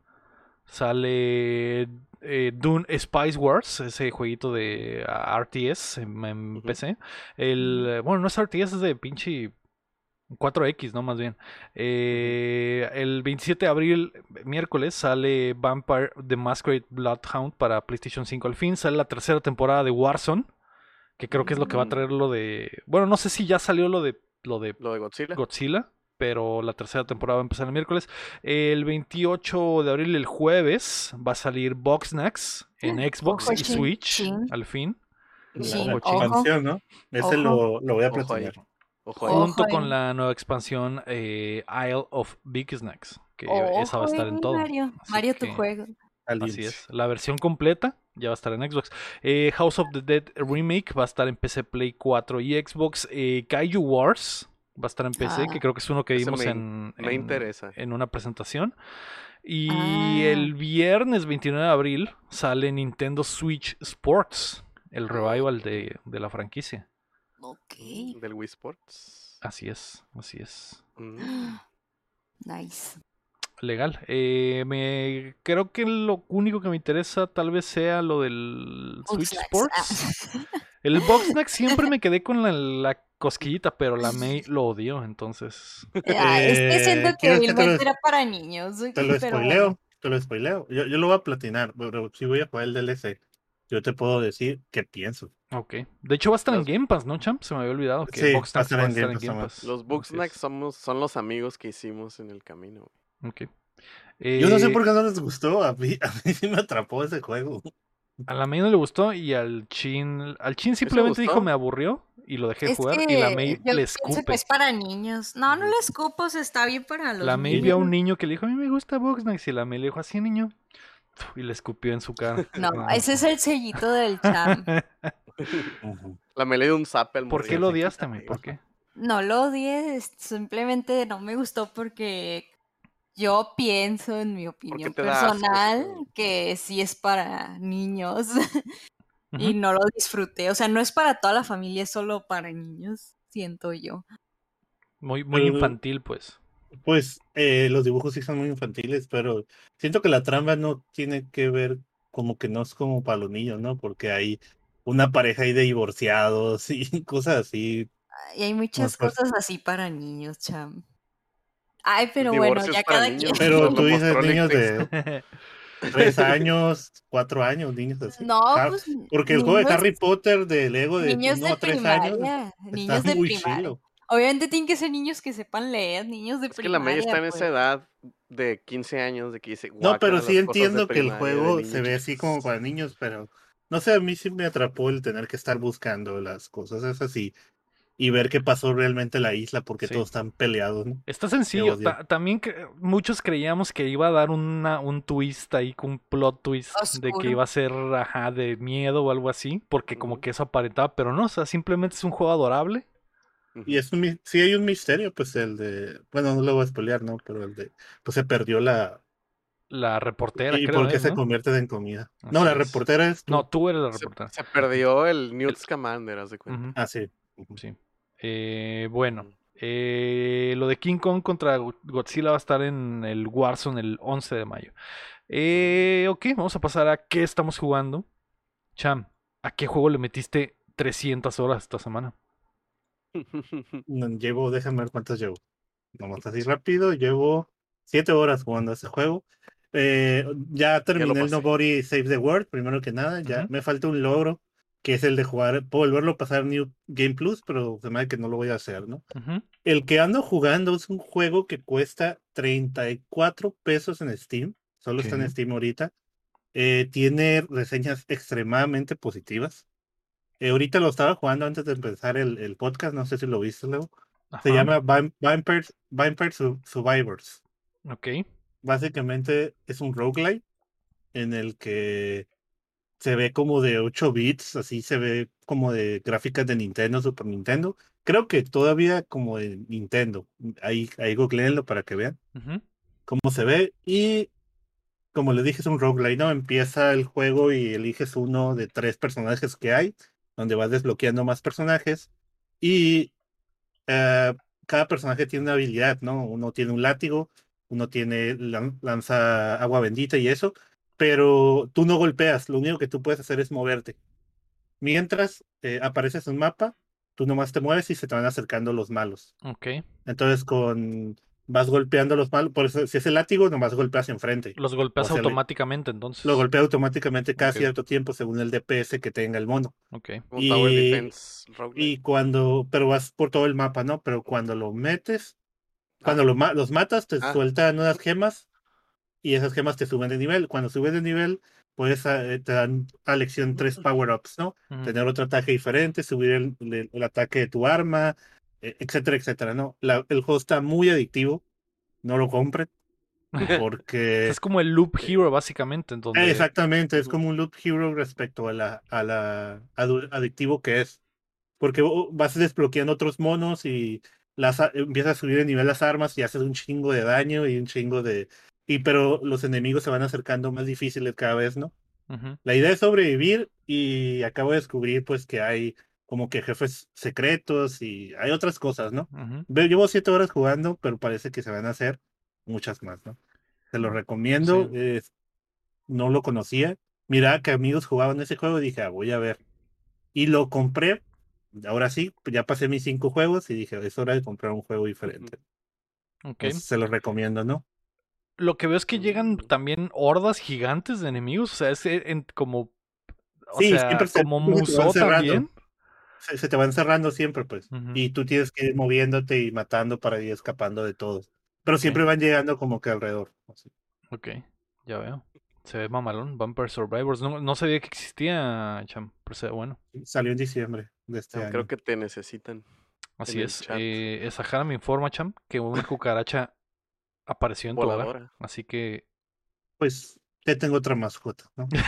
sale eh, Dune Spice Wars, ese jueguito de ah, RTS en. PC. El, bueno, no es RTS, es de pinche 4X, ¿no? Más bien. Eh, el 27 de abril, miércoles, sale Vampire The Masquerade Bloodhound para PlayStation 5 al fin. Sale la tercera temporada de Warzone, que creo que es lo que va a Mm. traer lo de... Bueno, no sé si ya salió lo de, lo de Lo de Godzilla. Godzilla, pero la tercera temporada va a empezar el miércoles. El 28 de abril, el jueves, va a salir Boxnax en Xbox Ojo, y chin, Switch chin. al fin. Sí, La Ojo, expansión, ¿no? Ese lo, lo voy a. Ojo Junto con la nueva expansión eh, Isle of Big Snacks, que esa va a estar en todo. Mario, Mario tu que- juego. Aliens. Así es. La versión completa ya va a estar en Xbox. Eh, House of the Dead Remake va a estar en PC, Play 4 y Xbox. Eh, Kaiju Wars va a estar en PC, Ah. que creo que es uno que vimos me- en, me en- interesa. en una presentación. Y Ah. el viernes 29 de abril sale Nintendo Switch Sports, el revival de, de la franquicia. Ok. Del Wii Sports. Así es, así es. Mm. Nice. Legal. Eh, me creo que lo único que me interesa tal vez sea lo del Switch. Sports. El Boxnack siempre me quedé con la, la cosquillita, pero la May lo odió, entonces. Ah, es que siento Eh, que ¿quieres que te Vilmente lo- era para niños. Te lo pero spoileo, te lo spoileo. Yo, yo lo voy a platinar, pero sí voy a jugar el DLC. yo te puedo decir qué pienso. Ok. De hecho, va a estar en Game Pass, ¿no, champ? Se me había olvidado que Sí, Box va a Snacks estar va a en estar en Game Pass Game. Pass. Los Bugsnax es. somos, son los amigos que hicimos en el camino. Ok. Yo no sé Eh, por qué no les gustó, a mí, a mí sí me atrapó ese juego. A la May no le gustó y al Chin. Al Chin simplemente dijo me aburrió y lo dejé Es jugar. que Y la May yo le pienso que escupe. es para niños. No, no le escupo, o sea, está bien para los La May niños. vio a un niño que le dijo, a mí me gusta Boxnax. Y la May le dijo, así niño. Y le escupió en su cara. No, ese es el sellito del champ. Ujú. La me le dio un zap al ¿Por qué lo odiaste. May? ¿Por qué? No lo odié, simplemente no me gustó porque yo pienso, en mi opinión personal, que sí es para niños y no lo disfruté. O sea, no es para toda la familia, es solo para niños, siento yo. Muy, muy Pero- infantil, pues. Pues eh, los dibujos sí son muy infantiles, pero siento que la trama no tiene que ver como que no es como para los niños, ¿no? Porque hay una pareja ahí de divorciados y cosas así. Y hay muchas cosas así para niños, cham. Ay, pero bueno, ya es cada niños. quien. Pero tú dices niños de tres años, cuatro años, niños así. No, pues. Porque el juego de niños- Harry Potter de Lego de Niños uno de a tres años primaria. está Niños de muy primaria. chido. Obviamente tienen que ser niños que sepan leer, niños de Es que la primaria. May está en esa pues. edad de 15 años de que dice. No, "Guácala pero sí entiendo que el primaria juego niños se ve así como chiquitos". para niños, pero no sé, a mí sí me atrapó el tener que estar buscando las cosas es así y ver qué pasó realmente en la isla porque Sí. todos están peleados, ¿no? Está sencillo. ta- también muchos creíamos que iba a dar una, un twist ahí, con un plot twist de que iba a ser, ajá, de miedo o algo así, porque como que eso aparentaba, pero no, o sea, simplemente es un juego adorable. Y es un, sí hay un misterio, pues el de, bueno, no lo voy a spoilear, ¿no? Pero el de, pues se perdió la, La reportera, y creo, por qué es, se ¿no? convierten en comida. Así no, la es. reportera es tú. No, tú eres la reportera. se perdió el Newt Scamander, haz de cuenta. Ujú, Ah, sí. Sí. Eh, bueno, eh, lo de King Kong contra Go- Godzilla va a estar en el Warzone el 11 de mayo. Eh, ok, vamos a pasar a qué estamos jugando. Cham, ¿a qué juego le metiste 300 horas esta semana? No, Llevo, déjame ver cuántas llevo. Vamos así rápido, llevo siete horas jugando a ese juego. Eh, ya terminé el. Nobody Save the World, primero que nada. Ya me falta un logro, que es el de jugar, puedo volverlo a pasar New Game Plus, pero se me hace que no lo voy a hacer, ¿no? El que ando jugando es un juego que cuesta 34 pesos en Steam. Solo está en Steam ahorita. Eh, tiene reseñas extremadamente positivas. Eh, ahorita lo estaba jugando antes de empezar el, el podcast. No sé si lo viste, Leo. Se llama Vampire Su- Survivors. Ok. Básicamente es un roguelike en el que se ve como de 8 bits, así se ve como de gráficas de Nintendo, Super Nintendo. Creo que todavía como de Nintendo. Ahí, ahí googleenlo para que vean ujú, cómo se ve. Y como les dije, es un roguelike, ¿no? Empieza el juego y eliges uno de tres personajes que hay, donde vas desbloqueando más personajes. Y eh, cada personaje tiene una habilidad, ¿no? Uno tiene un látigo, uno tiene lan- lanza agua bendita y eso, pero tú no golpeas, lo único que tú puedes hacer es moverte. Mientras eh, apareces en un mapa, tú nomás te mueves y se te van acercando los malos. Ok. Entonces con vas golpeando los malos, por eso si es el látigo, nomás golpeas enfrente. Los golpeas O sea, le- automáticamente entonces. Lo golpea automáticamente cada Ok. cierto tiempo según el DPS que tenga el mono. Ok. Y- Defense. Y cuando, pero vas por todo el mapa, ¿no? Pero cuando lo metes, cuando lo ma- los matas, te Ah. sueltan unas gemas y esas gemas te suben de nivel. Cuando subes de nivel, pues eh, te dan a elección tres power-ups, ¿no? ujú, Tener otro ataque diferente, subir el, el- el ataque de tu arma, eh, etcétera, etcétera, ¿no? La- el juego está muy adictivo, no lo compren, porque... Es como el Loop Hero, básicamente, donde. Exactamente, es como un loop hero respecto a la, a la adictivo que es. Porque uh, vas desbloqueando otros monos y las, empiezas a subir de nivel las armas y haces un chingo de daño y un chingo de. Y pero los enemigos se van acercando más difíciles cada vez, ¿no? La idea es sobrevivir y acabo de descubrir pues que hay como que jefes secretos y hay otras cosas, ¿no? Ve- Llevo siete horas jugando, pero parece que se van a hacer muchas más, ¿no? Te lo recomiendo. Sí. eh, no lo conocía. Mira que amigos jugaban ese juego y dije, ah, voy a ver. Y lo compré. Ahora sí, ya pasé mis cinco juegos y dije, es hora de comprar un juego diferente. Ok. Pues, se lo recomiendo, ¿no? Lo que veo es que llegan también hordas gigantes de enemigos. O sea, es eh, en- como. o Sí, sea, siempre se- como van Musou cerrando. también. Se, se te van cerrando siempre, pues. Y tú tienes que ir moviéndote y matando para ir escapando de todos. Pero siempre van llegando como que alrededor. así. Ok, ya veo. Se ve mamalón, Vampire Survivors. No, no sabía que existía, Cham, pero se ve bueno. Salió en diciembre de este Creo año. que te necesitan. Así es. Eh, Sahara me informa, Cham, que una cucaracha apareció en tu hogar. Voladora. Así que. Pues ya tengo otra mascota, ¿no?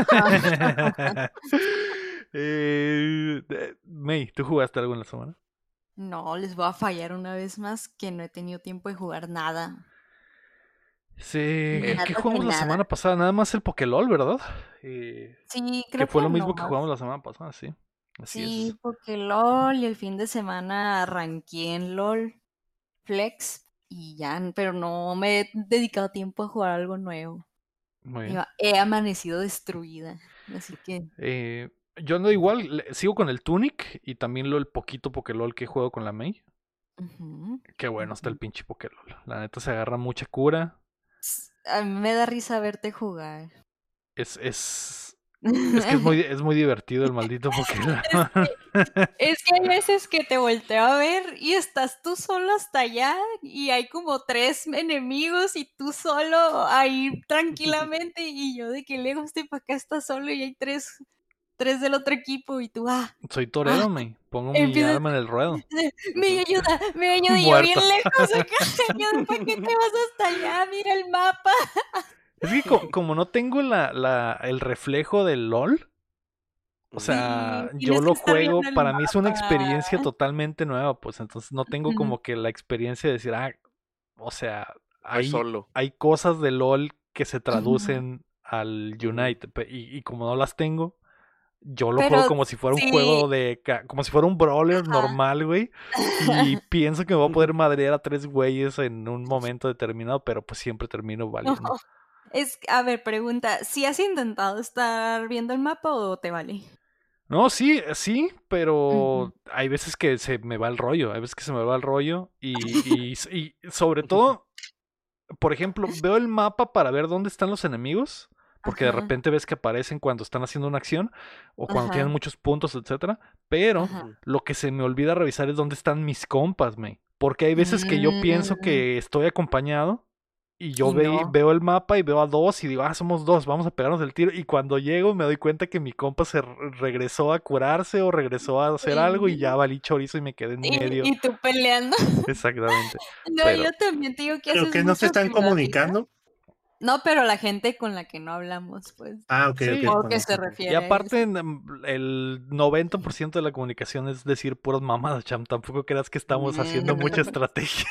eh, eh, May, ¿tú jugaste algo en la semana? No, les voy a fallar una vez más que no he tenido tiempo de jugar nada. Sí, Nada ¿qué jugamos la nada. semana pasada? Nada más el Pokélol, ¿verdad? Eh, Sí, que creo fue lo no mismo que jugamos la semana pasada, sí. Así Sí, es. porque LOL y el fin de semana arranqué en LOL Flex y ya, pero no me he dedicado tiempo a jugar algo nuevo. Muy bien. He amanecido destruida, así que Eh, yo ando igual, sigo con el Tunic y también lo el poquito Pokélol que juego con la May. ujú. Qué bueno está el pinche Pokélol. La neta se agarra mucha cura. A mí me da risa verte jugar. Es, es, es que es muy, es muy divertido el maldito Pokélol. Es que hay veces que te volteo a ver y estás tú solo hasta allá y hay como tres enemigos y tú solo ahí tranquilamente y yo de que lejos estoy para acá estás solo y hay tres, tres del otro equipo y tú, ah, Soy torero, May. Pongo mi arma en el ruedo. me ayuda, me ayuda y yo bien lejos acá, ¿para qué te vas hasta allá? Mira el mapa. Es que co- como no tengo la, la, el reflejo del LOL, o sea, Sí, yo lo juego, para mí es una experiencia totalmente nueva, pues entonces no tengo como que la experiencia de decir, ah, o sea, Hay solo. hay cosas de LOL que se traducen al Unite, pe- y, y como no las tengo, yo lo Pero juego como si fuera un sí. juego de, como si fuera un brawler Ajá. normal, güey, y pienso que me voy a poder madrear a tres güeyes en un momento determinado, pero pues siempre termino valiendo. No. Es, a ver, pregunta, ¿si has intentado estar viendo el mapa o te vale? No, sí, sí, pero hay veces que se me va el rollo, hay veces que se me va el rollo y, y, sobre todo, por ejemplo, veo el mapa para ver dónde están los enemigos, porque de repente ves que aparecen cuando están haciendo una acción o cuando Ajá. tienen muchos puntos, etcétera, pero Ajá. lo que se me olvida revisar es dónde están mis compas, me, porque hay veces que yo pienso Mm. que estoy acompañado y yo Y ve- no. veo el mapa y veo a dos y digo, ah, somos dos, vamos a pegarnos el tiro. Y cuando llego me doy cuenta que mi compa se re- regresó a curarse o regresó a hacer algo y ya valí chorizo y me quedé en Y, medio. y tú peleando. Exactamente. No, Pero- yo también te digo que Pero haces que no se están risa. comunicando. No, pero la gente con la que no hablamos, pues. Ah, ok, Sí. ok. Supongo con que eso, se refiere. Y aparte, mm, el 90% de la comunicación es decir puras mamadas, cham. Tampoco creas que estamos haciendo mucha Mm. estrategia.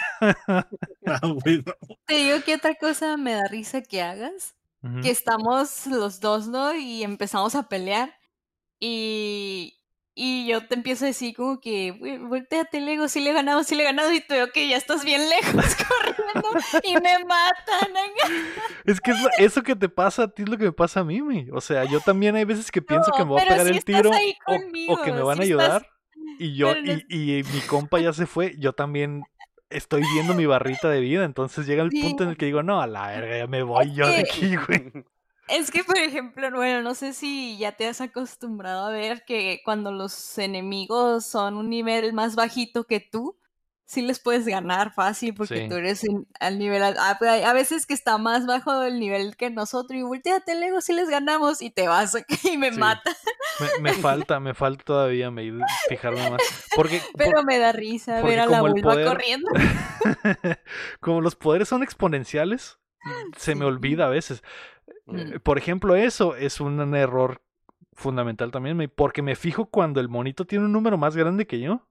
Ah, bueno. Te digo que otra cosa me da risa que hagas. Que estamos los dos, ¿no? Y empezamos a pelear. Y. Y yo te empiezo a decir como que, "Güey, volteate, Lego, sí le he ganado, sí le he ganado, y tú veo que ya estás bien lejos corriendo y me matan. Es que eso que te pasa a ti es lo que me pasa a mí, mi. O sea, yo también hay veces que pienso que me voy a pegar el tiro o, que me van a estás- ayudar y yo no y, y mi compa ya se fue, yo también estoy viendo mi barrita de vida, entonces llega el punto en el que digo, no, a la verga, ya me voy yo de aquí, güey. Es que, por ejemplo, bueno, no sé si ya te has acostumbrado a ver que cuando los enemigos son un nivel más bajito que tú, sí les puedes ganar fácil porque Sí. tú eres en- al nivel... A, a veces que está más bajo del nivel que nosotros y volteate, Lego, si les ganamos y te vas y me Sí. mata. Me, me falta, me falta todavía me, fijarme más. Porque por- Pero me da risa ver a la el vulva poder- corriendo. como los poderes son exponenciales, se me olvida a veces. Mm. Por ejemplo, eso es un error fundamental también, porque me fijo cuando el monito tiene un número más grande que yo.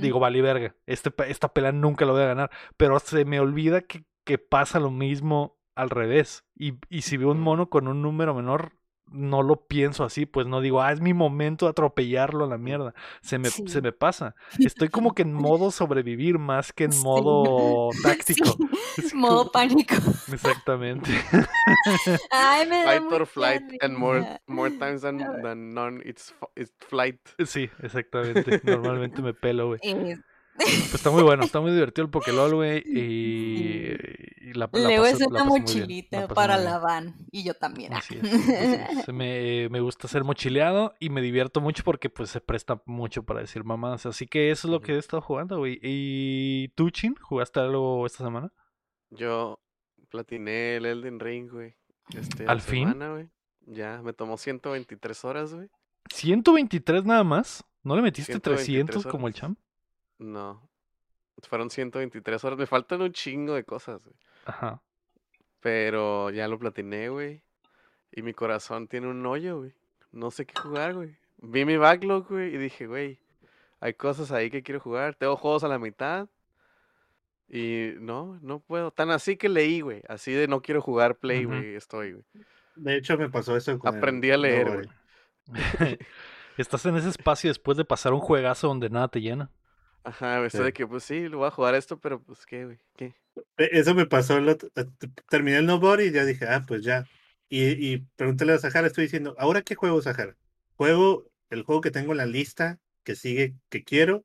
Digo, vale verga, este, esta pelea nunca la voy a ganar. Pero se me olvida que, que pasa lo mismo al revés. Y, y si veo un mono con un número menor, no lo pienso así, pues no digo, ah, es mi momento de atropellarlo a la mierda. Se me, Sí. se me pasa. Estoy como que en modo sobrevivir más que en Sí. modo táctico. Es Modo como- pánico. Exactamente. Ay, me da Fight or flight, and more more times than, than none, it's, it's flight. Sí, exactamente. Normalmente me pelo, güey. Eh, Pues está muy bueno, está muy divertido el Pokélol, güey. Y, y la, la Luego pasé- es una mochilita para la van. Y yo también. Así es, así es. Me, me gusta ser mochileado y me divierto mucho porque pues se presta mucho para decir mamás. Así que eso es lo que he estado jugando, güey. ¿Y tú, Chin? ¿Jugaste algo esta semana? Yo platiné el Elden Ring, güey. Este, ¿Al fin? semana, güey. Ya, me tomó 123 horas, güey. 123 nada más. ¿No le metiste 123 300 como el champ? No. Fueron 123 horas. Me faltan un chingo de cosas, güey. Ajá. Pero ya lo platiné, güey. Y mi corazón tiene un hoyo, güey. No sé qué jugar, güey. Vi mi backlog, güey, y dije, güey, hay cosas ahí que quiero jugar. Tengo juegos a la mitad. Y no, no puedo. Tan así que leí, güey. Así de no quiero jugar Play, güey. Estoy, güey. De hecho, me pasó eso con el Aprendí a leer, güey. Estás en ese espacio después de pasar un juegazo donde nada te llena. Ajá, güey. Sí. de que, pues sí, lo voy a jugar esto, pero pues qué, güey. ¿Qué? E- Eso me pasó, otro- eh, terminé el Nobody y ya dije, ah, pues ya. Y, y pregúntale a Sahara, estoy diciendo, ¿ahora qué juego, Sahara? Juego el juego que tengo en la lista, que sigue, que quiero,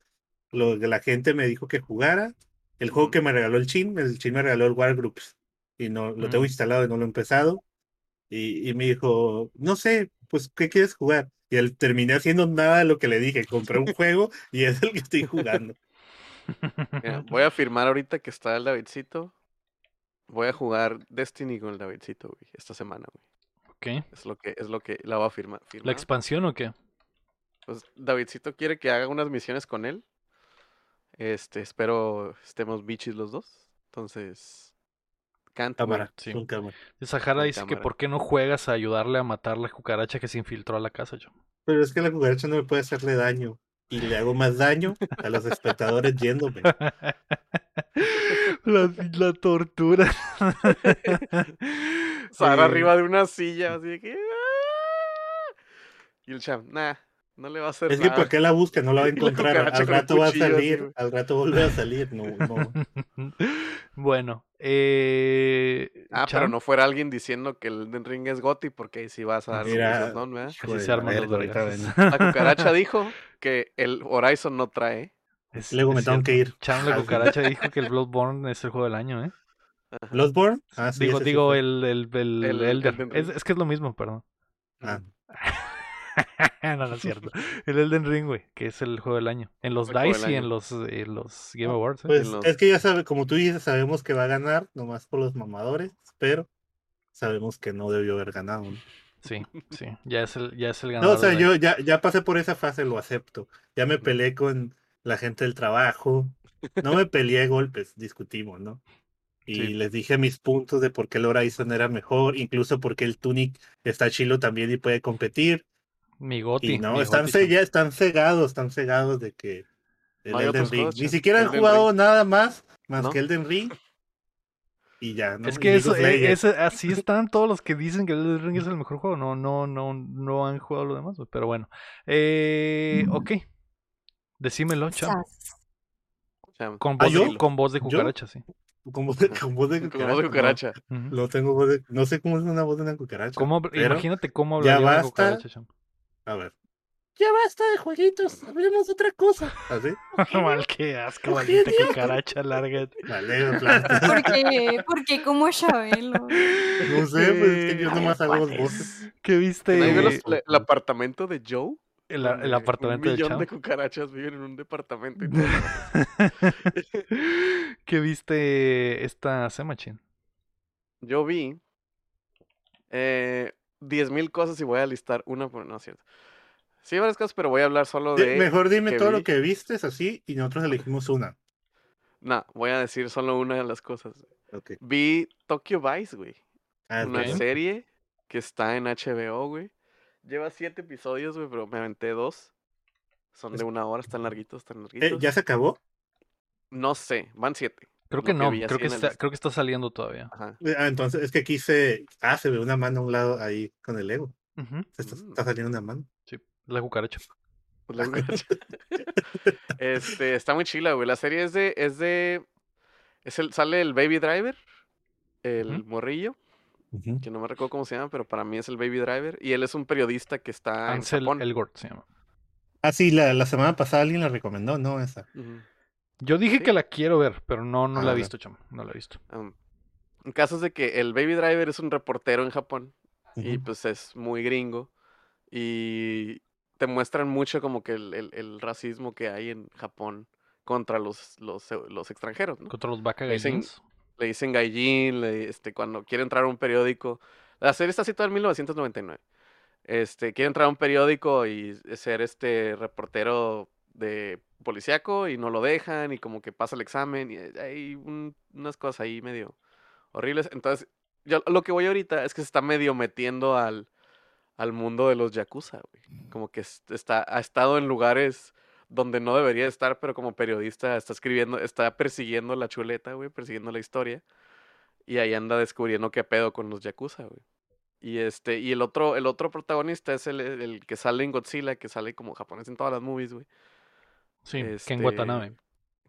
lo que la gente me dijo que jugara, el juego que me regaló el Chin, el Chin me regaló el Wargroups, y no lo tengo Mm. instalado y no lo he empezado. Y, y me dijo, no sé, pues, ¿qué quieres jugar? Y él terminé haciendo nada de lo que le dije, compré un juego y es el que estoy jugando. Mira, voy a firmar ahorita que está el Davidcito. Voy a jugar Destiny con el Davidcito, güey, esta semana, güey. Ok. Es lo que, es lo que la voy a firmar. ¿La firmar. expansión o qué? Pues Davidcito quiere que haga unas misiones con él. Este, espero estemos bichis los dos. Entonces, güey. Cámara, Sí. con cámara. Y Sahara Con dice que por qué no juegas a ayudarle a matar la cucaracha que se infiltró a la casa, yo. Pero es que la cucaracha no me puede hacerle daño. Y le hago más daño a los espectadores yéndome. la, la tortura. Sara Eh, arriba de una silla, así de que. "Ah". Y el champ, nah, no le va a hacer Es que nada. ¿por qué la busca? No la va a encontrar. Al un rato va a así, salir. Al rato vuelve a salir. No, no. bueno, eh, Ah, pero no fuera alguien diciendo que el Elden Ring es Gotti, porque ahí sí vas a dar Mira, ¿no? ¿verdad? hijo así se la arman los. La cucaracha dijo que el Horizon no trae. Es- Luego me tengo que ir. Cham, la cucaracha dijo que el Bloodborne es el juego del año, ¿eh? Ajá. ¿Bloodborne? Ah, sí. digo, digo el, el, el, El Elden. Elden Es, es que es lo mismo, perdón. Ah, no, no es cierto. El Elden Ring, güey, que es el juego del año. En los El DICE y en los, en los Game Awards. ¿eh? Pues los- es que ya sabe, como tú dices, sabemos que va a ganar, nomás por los mamadores, pero sabemos que no debió haber ganado. ¿no? Sí, sí. Ya es el, ya es el No, ganador. o sea, yo ya, ya pasé por esa fase, lo acepto. Ya me peleé con la gente del trabajo. No me peleé golpes, discutimos, ¿no? Y Sí. les dije mis puntos de por qué el Horizon era mejor, incluso porque el Tunic está chilo también y puede competir. Mi goti. Y no, mi están, goti, ya están cegados, están cegados de que el No Elden Ring. juegos, Ni siquiera han Elden jugado Ring. nada más, más ¿No? que Elden Ring. Y ya, ¿no? Es que eso, eh, así están todos los que dicen que el Elden Ring es el mejor juego. No, no, no, no han jugado lo demás, pero bueno. Eh, ok. Decímelo, cham. Champ. Con ¿Ah, voz, de, con voz de ¿Yo? cucaracha, sí. Con voz de, con voz de Con cucaracha. voz de no, cucaracha. No, tengo voz de- no sé cómo es una voz de una cucaracha. ¿Cómo- imagínate cómo ya hablaría una basta. cucaracha, cham. A ver. Ya basta de jueguitos, hablemos de otra cosa. ¿Así? Mal que asco, maldita cucaracha, lárgate. Vale, ¿Por qué? ¿Por qué como Chabelo? No sé, pues es que yo nomás hago dos voces. ¿Qué viste? ¿Nadie ve los- el apartamento de Joe? el, el apartamento Un de millón de cucarachas viven en un departamento. y todo. ¿Qué viste esta Semachin? Yo vi eh, 10.000 cosas y voy a listar una por... No, es cierto. Sí, varias cosas, pero voy a hablar solo de... Mejor dime todo vi. lo que vistes así y nosotros elegimos una. No, voy a decir solo una de las cosas. Ok. Vi Tokyo Vice, güey. Ah, Una serie que está en HBO, güey. Lleva siete episodios, güey, pero me aventé dos. Son Es- de una hora, están larguitos, están Eh, larguitos. ¿Ya se acabó? No sé, van siete. Creo que no, creo que, en el está, creo que está saliendo todavía. Ajá. Eh, Ah, entonces es que aquí se. Ah, se ve una mano a un lado ahí con el ego. Se Está, está saliendo una mano. Sí, la cucaracha. La cucaracha. este, está muy chila, güey. La serie es de, es de, es el, sale el Baby Driver, el morrillo, que no me recuerdo cómo se llama, pero para mí es el Baby Driver, y él es un periodista que está en Ansel Japón. Elgort se llama. Ah, sí, la, la semana pasada alguien la recomendó, ¿no? Esa. Yo dije ¿Sí? que la quiero ver, pero no, no Ah, la he ok. visto, chamo. No la he visto. Um, en casos de que el Baby Driver es un reportero en Japón y pues es muy gringo y te muestran mucho como que el, el- el racismo que hay en Japón contra los, los, eh, los extranjeros, ¿no? Contra los Baka Le dicen-. Le dicen gaijin, le- este, cuando quiere entrar a un periódico. La serie está situada en 1999. Este, quiere entrar a un periódico y ser este reportero de policíaco y no lo dejan y como que pasa el examen y hay un- unas cosas ahí medio horribles. Entonces, yo lo que voy ahorita es que se está medio metiendo al, al mundo de los yakuza, güey. Como que es- está, ha estado en lugares donde no debería estar, pero como periodista está escribiendo, está persiguiendo la chuleta, güey, persiguiendo la historia. Y ahí anda descubriendo qué pedo con los yakuza, güey. Y este, y el otro, el otro protagonista es el, el que sale en Godzilla, que sale como japonés en todas las movies, güey. Sí, que este, en Watanabe.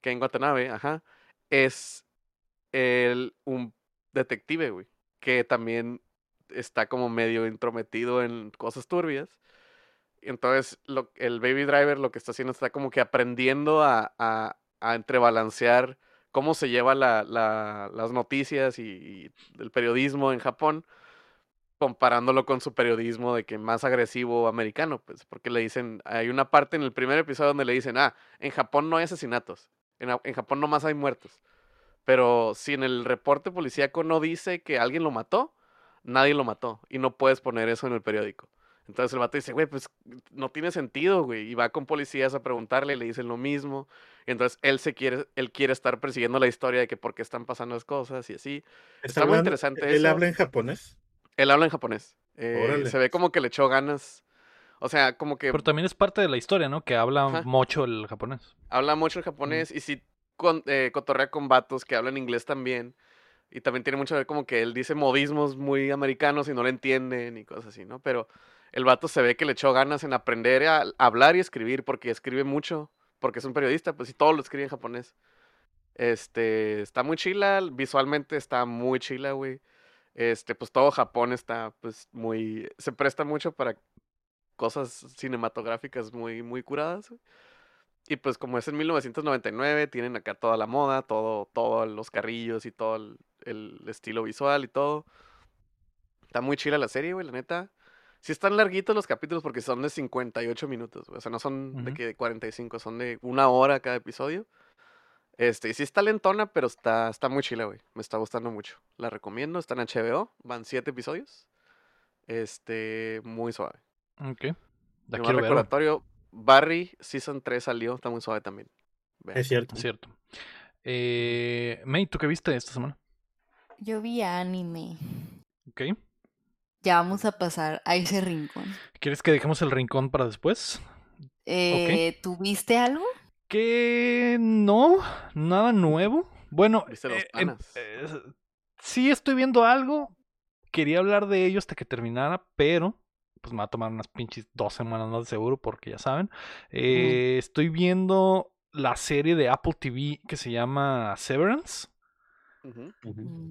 Ken Watanabe, ajá. Es el, un detective, güey. Que también está como medio intrometido en cosas turbias. Entonces, lo, el Baby Driver lo que está haciendo está como que aprendiendo a, a, a entrebalancear cómo se lleva la, la- las noticias y, y el periodismo en Japón, comparándolo con su periodismo de que más agresivo americano, pues, porque le dicen, hay una parte en el primer episodio donde le dicen, ah, en Japón no hay asesinatos, en, en Japón nomás hay muertos, pero si en el reporte policíaco no dice que alguien lo mató, nadie lo mató, y no puedes poner eso en el periódico. Entonces el vato dice, güey, pues no tiene sentido, güey. Y va con policías a preguntarle, le dicen lo mismo. Y entonces él se quiere, él quiere estar persiguiendo la historia de que por qué están pasando las cosas y así. Está muy hablando- interesante Él eso. habla en japonés. Él habla en japonés. Eh, se ve como que le echó ganas. O sea, como que Pero también es parte de la historia, ¿no? Que habla Ajá. mucho el japonés. habla mucho el japonés y sí con, eh, cotorrea con vatos que hablan inglés también. Y también tiene mucho que ver como que él dice modismos muy americanos y no le entienden y cosas así, ¿no? Pero el vato se ve que le echó ganas en aprender a hablar y escribir porque escribe mucho, porque es un periodista, pues y todo lo escribe en japonés. Este, está muy chila, visualmente está muy chila, güey. Este, pues todo Japón está pues muy se presta mucho para cosas cinematográficas muy muy curadas. güey. Y pues como es en 1999, tienen acá toda la moda, todo, todos los carrillos y todo el, el estilo visual y todo. Está muy chila la serie, güey, la neta. Sí están larguitos los capítulos porque son de 58 minutos, güey. O sea, no son de que de 45, son de una hora cada episodio. Este, y sí está lentona, pero está, está muy chila, güey. Me está gustando mucho. La recomiendo, está en HBO, van 7 episodios. Este, muy suave. Ok. Güey. recordatorio, Barry Season 3 salió, está muy suave también. Vean. Es cierto. Es cierto. Eh, May, ¿tú qué viste esta semana? Yo vi anime. Ok. Ya vamos a pasar a ese rincón. ¿Quieres que dejemos el rincón para después? Eh, ¿Tú viste algo? Que no, nada nuevo. Bueno, ¿Viste los eh, em- panas? eh, sí estoy viendo algo. Quería hablar de ello hasta que terminara, pero pues me va a tomar unas pinches dos semanas más de seguro, porque ya saben. Eh, Estoy viendo la serie de Apple TV que se llama Severance.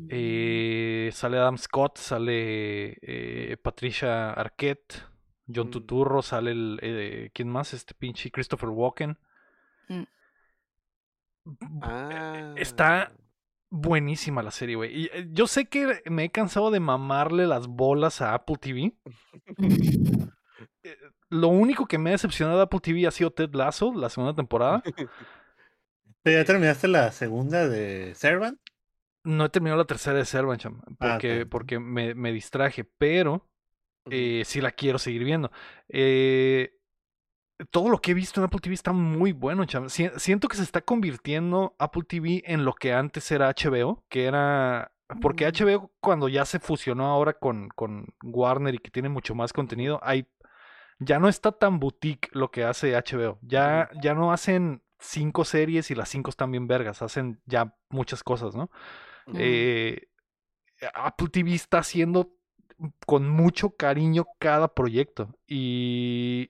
Eh, sale Adam Scott, sale eh, Patricia Arquette, John Mm. Tuturro, sale el. eh, ¿Quién más? Este pinche Christopher Walken. Mm. Ah. Está buenísima la serie, güey. Y eh, yo sé que me he cansado de mamarle las bolas a Apple TV. Lo único que me ha decepcionado de Apple TV ha sido Ted Lasso, la segunda temporada. ¿Pero ¿Ya terminaste la segunda de Servant? No he terminado la tercera de Servant, cham, Ah, porque, porque me, me distraje, pero eh, sí la quiero seguir viendo. Eh, todo lo que he visto en Apple TV está muy bueno, cham. Si- Siento que se está convirtiendo Apple TV en lo que antes era HBO, que era... Porque Mm. HBO cuando ya se fusionó ahora con, con Warner y que tiene mucho más contenido, hay, ya no está tan boutique lo que hace HBO. Ya, ya no hacen cinco series y las cinco están bien vergas, hacen ya muchas cosas, ¿no? Eh, Apple TV está haciendo con mucho cariño cada proyecto. Y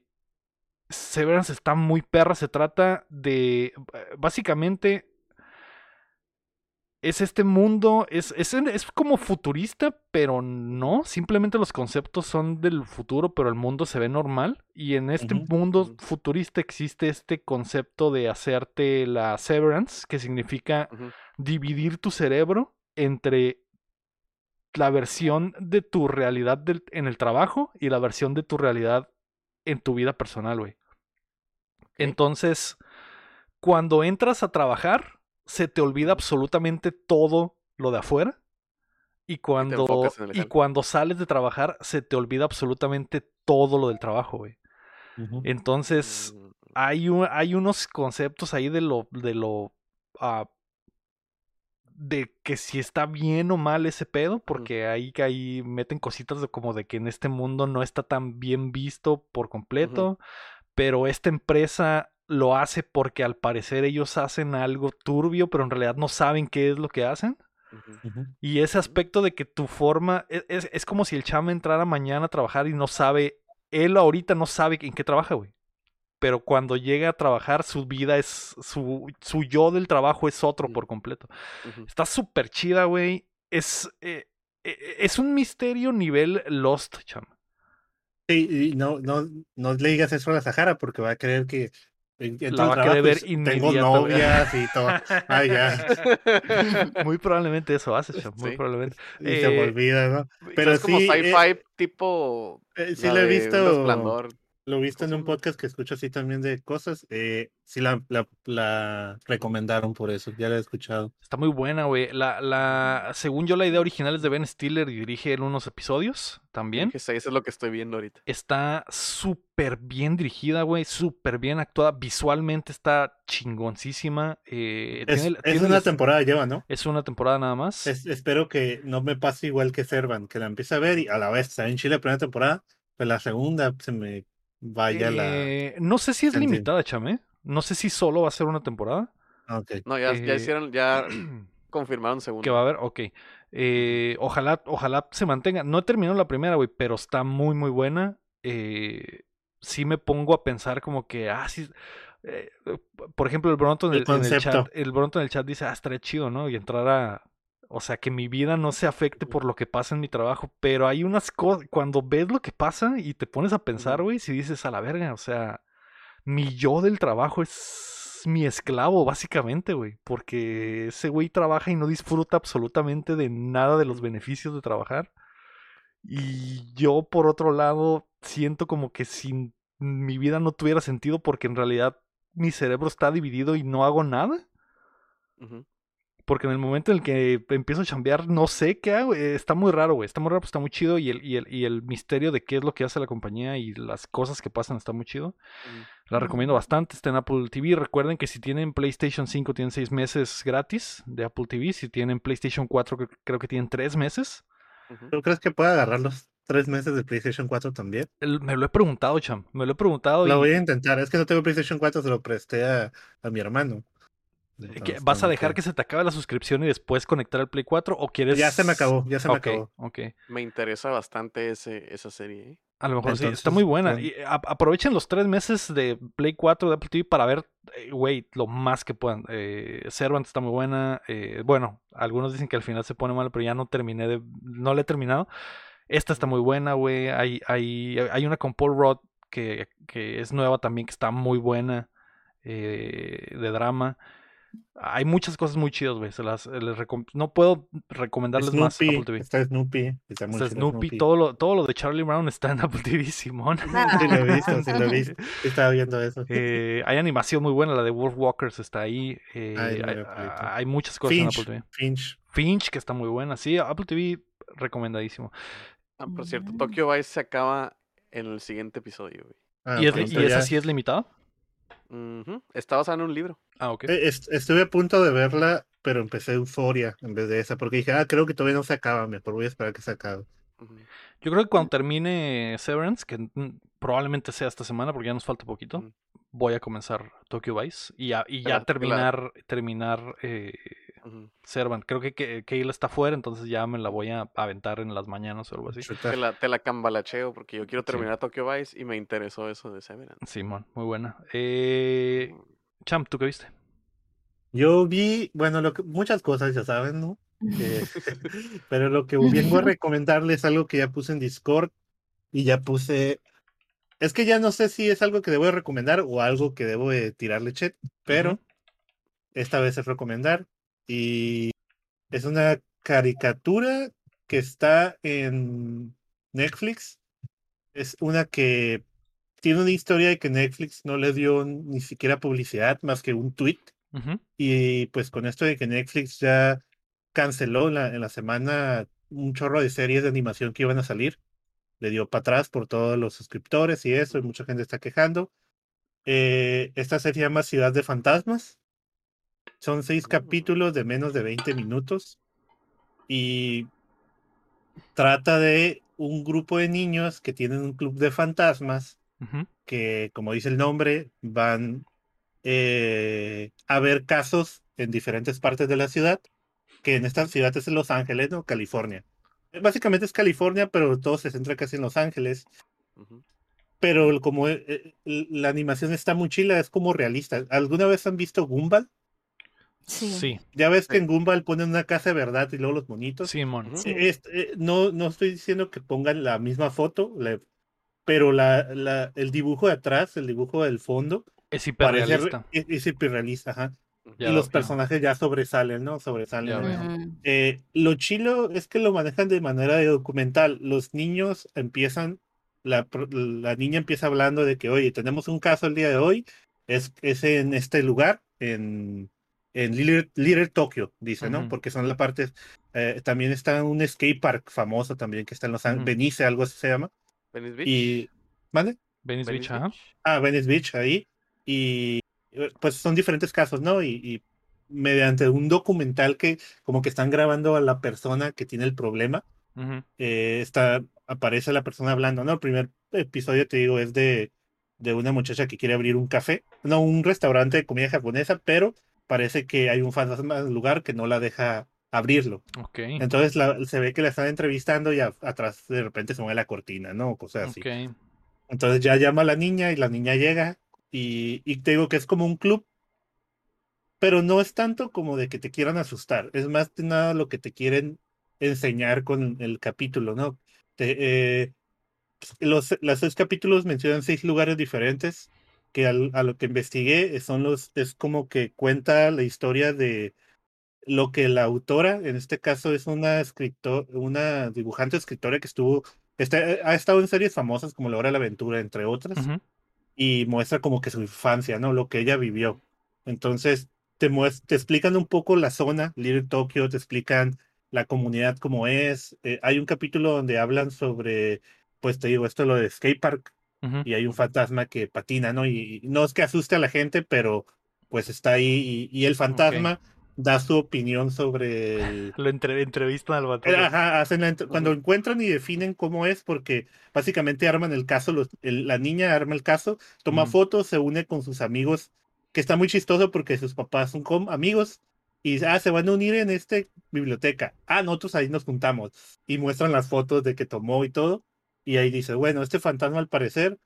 Severance está muy perra. Se trata de. Básicamente. es este mundo, es, es, es como futurista, pero no, simplemente los conceptos son del futuro, pero el mundo se ve normal. Y en este mundo futurista existe este concepto de hacerte la severance, que significa dividir tu cerebro entre la versión de tu realidad del- en el trabajo y la versión de tu realidad en tu vida personal, güey. Entonces, cuando entras a trabajar, se te olvida absolutamente todo lo de afuera. Y cuando, y cuando sales de trabajar, se te olvida absolutamente todo lo del trabajo, güey. Entonces, Mm, hay, un- hay unos conceptos ahí de lo, de lo, ah, de que si está bien o mal ese pedo, porque ahí, ahí meten cositas de como de que en este mundo no está tan bien visto por completo, pero esta empresa lo hace porque al parecer ellos hacen algo turbio, pero en realidad no saben qué es lo que hacen. Y ese aspecto de que tu forma, e- es, es como si el chama entrara mañana a trabajar y no sabe, él ahorita no sabe en qué trabaja, güey. Pero cuando llega a trabajar, su vida es, su, su yo del trabajo es otro por completo. Está súper chida, güey. Es, eh, eh, es un misterio nivel Lost, chama. Sí, y no, no, no le digas eso a la Sahara porque va a creer que en- entro La va a querer ver tengo novias y todo. Ay, ya. Muy probablemente eso hace, chama. Muy Sí. probablemente. Y se me Eh, olvida, ¿no? Pero es como sí, eh, sci-fi tipo. Eh, sí lo he visto. Lo he visto en ¿Cómo un podcast que escucho así también de cosas. Eh, sí la, la, la recomendaron por eso, ya la he escuchado. Está muy buena, güey. La, la, según yo, la idea original es de Ben Stiller y dirige él unos episodios también. Sí, eso es lo que estoy viendo ahorita. Está súper bien dirigida, güey. Súper bien actuada. Visualmente está chingoncísima. eh, Es, tiene- es tiene una las- temporada lleva, ¿no? es una temporada nada más. Es- espero que no me pase igual que Servan, que la empiece a ver y a la vez está en Chile la primera temporada, pues la segunda se me vaya la... Eh, no sé si es limitada, chame. No sé si solo va a ser una temporada. Ah. No, ya, ya Eh, hicieron, ya confirmaron segundo. Que va a haber, ok. Eh, ojalá, ojalá se mantenga. No he terminado la primera, güey, pero está muy, muy buena. Eh, sí me pongo a pensar como que, ah, sí. eh, por ejemplo, el Bronto en El el, en el chat, el Bronto en el chat dice, ah, estaría chido, ¿no? Y entrar a, o sea, que mi vida no se afecte por lo que pasa en mi trabajo, pero hay unas cosas, cuando ves lo que pasa y te pones a pensar, güey, si dices a la verga, o sea, mi yo del trabajo es mi esclavo, básicamente, güey, porque ese güey trabaja y no disfruta absolutamente de nada de los beneficios de trabajar. Y yo, por otro lado, siento como que si mi vida no tuviera sentido porque en realidad mi cerebro está dividido y no hago nada. Ujú. Porque en el momento en el que empiezo a chambear, no sé qué hago. eh, Está muy raro, güey. Está muy raro, pero está muy chido. Y el, y, el, y el misterio de qué es lo que hace la compañía y las cosas que pasan está muy chido. La recomiendo bastante. Está en Apple TV. Recuerden que si tienen PlayStation 5, tienen 6 meses gratis de Apple TV. Si tienen PlayStation 4, creo, que tienen 3 meses. ¿Tú crees que pueda agarrar los tres meses de PlayStation 4 también? El- me lo he preguntado, Cham. Me lo he preguntado. Lo y- voy a intentar, es que no tengo PlayStation 4, se lo presté a, a mi hermano. ¿Qué- Entonces, ¿Vas a dejar que se te acabe la suscripción y después conectar el Play 4? ¿O quieres.? Ya se me acabó, ya se me acabó. ok. Me interesa bastante ese, esa serie. ¿eh? A lo mejor sí, está muy buena. Y a- aprovechen los tres meses de Play 4 de Apple TV para ver, eh, güey, lo más que puedan. Eh, Servant está muy buena. eh, bueno, algunos dicen que al final se pone mal, pero ya no terminé de. No la he terminado. Esta está muy buena, güey. Hay, hay, hay una con Paul Rudd que, que es nueva también, que está muy buena. eh, de drama. Hay muchas cosas muy chidas, güey. se las- les recom- no puedo recomendarles más Apple TV. está Snoopy, está muy Está chido Snoopy, todo lo, todo lo de Charlie Brown está en Apple TV, Simón. Sí lo he visto, sí lo he visto. Estaba viendo eso. Eh, hay animación muy buena, la de Wolf Walkers está ahí. eh, Ay, no hay, muchas cosas en Apple TV. Finch. Finch, que está muy buena. Sí, Apple TV recomendadísimo. Ah, por cierto, Tokyo Vice se acaba en el siguiente episodio. güey. Ah, ¿Y, es, y esa sí es limitada? Ujú. Está basada en un libro. Ah, ok. Eh, est- Estuve a punto de verla, pero empecé Euforia en vez de esa, porque dije, ah, creo que todavía no se acaba, mejor voy a esperar que se acabe. Yo creo que cuando termine Severance, que probablemente sea esta semana porque ya nos falta poquito, voy a comenzar Tokyo Vice y ya, y terminar, terminar eh, Ujú. Servant. Creo que, que Kale está fuera, entonces ya me la voy a aventar en las mañanas o algo así. Te la, te la cambalacheo porque yo quiero Sí. terminar Tokyo Vice y me interesó eso de Severance. Simón, muy buena. Eh. Champ, ¿tú qué viste? Yo vi, bueno, lo que, muchas cosas ya saben, ¿no? Eh, pero lo que vengo a recomendarles es algo que ya puse en Discord y ya puse. Es que ya no sé si es algo que debo de recomendar o algo que debo de tirarle chat, pero Ujú. esta vez es recomendar. Y es una caricatura que está en Netflix. Es una que tiene una historia de que Netflix no le dio ni siquiera publicidad más que un tweet. Y pues con esto de que Netflix ya canceló en la, en la semana un chorro de series de animación que iban a salir, le dio para atrás por todos los suscriptores y eso, y mucha gente está quejando. Eh, esta serie se llama Ciudad de Fantasmas. Son seis capítulos de menos de 20 minutos y trata de un grupo de niños que tienen un club de fantasmas que, como dice el nombre, van eh, a ver casos en diferentes partes de la ciudad, que en esta ciudad es Los Ángeles, ¿no? California. Básicamente es California, pero todo se centra casi en Los Ángeles. Pero como eh, eh, la animación está muy chila, es como realista. ¿Alguna vez han visto Gumball? Sí. Sí, Ya ves que en Gumball ponen una casa de verdad y luego los monitos. Simón. Sí. Est- eh, no, no estoy diciendo que pongan la misma foto, la- pero la, la- el dibujo de atrás, el dibujo del fondo, Es parece re- hiperrealista. es, es hiperrealista, ajá. Ya y lo- los ya. personajes ya sobresalen, ¿no? Sobresalen. Eh, lo chilo es que lo manejan de manera de documental. Los niños empiezan, la, la niña empieza hablando de que, oye, tenemos un caso el día de hoy, es, es en este lugar, en, en Little, Little Tokyo, dice, ¿no? Ujú. Porque son la parte, eh, también está un skate park famoso también que está en Los Ángeles, Ujú. Benice, algo así se llama. Venice Beach. Y, ¿vale? Venice Beach, Venice ajá. Beach. Ah, Venice Beach ahí. Y pues son diferentes casos, ¿no? Y, y mediante un documental que como que están grabando a la persona que tiene el problema, Ujú. eh, está, aparece la persona hablando, ¿no? El primer episodio, te digo, es de, de una muchacha que quiere abrir un café, no, un restaurante de comida japonesa, pero parece que hay un fantasma en el lugar que no la deja abrirlo. Ok. Entonces la- se ve que la están entrevistando y a- atrás de repente se mueve la cortina, ¿no? O cosas así. Ok. Entonces ya llama a la niña y la niña llega y, y te digo que es como un club, pero no es tanto como de que te quieran asustar, es más que nada lo que te quieren enseñar con el capítulo, ¿no? Te- eh, los, los seis capítulos mencionan seis lugares diferentes que al- a lo que investigué son los, es como que cuenta la historia de lo que la autora, en este caso es una escritor, una dibujante escritora que estuvo, está, ha estado en series famosas como La Hora de la Aventura, entre otras, Ujú. y muestra como que su infancia, ¿no? Lo que ella vivió. Entonces, te, te explican un poco la zona, Little Tokyo, te explican la comunidad como es. Eh, hay un capítulo donde hablan sobre, pues te digo, esto lo de skate park, Y hay un fantasma que patina, ¿no? Y, y no es que asuste a la gente, pero pues está ahí, y, y el fantasma da su opinión sobre el, Lo entre- entrevistan al vato. eh, Ajá, hacen la cuando encuentran y definen cómo es, porque básicamente arman el caso, los- el- la niña arma el caso, toma fotos, se une con sus amigos, que está muy chistoso porque sus papás son com- amigos y ah, se van a unir en esta biblioteca. Ah, nosotros ahí nos juntamos y muestran las fotos de que tomó y todo. Y ahí dice, bueno, este fantasma al parecer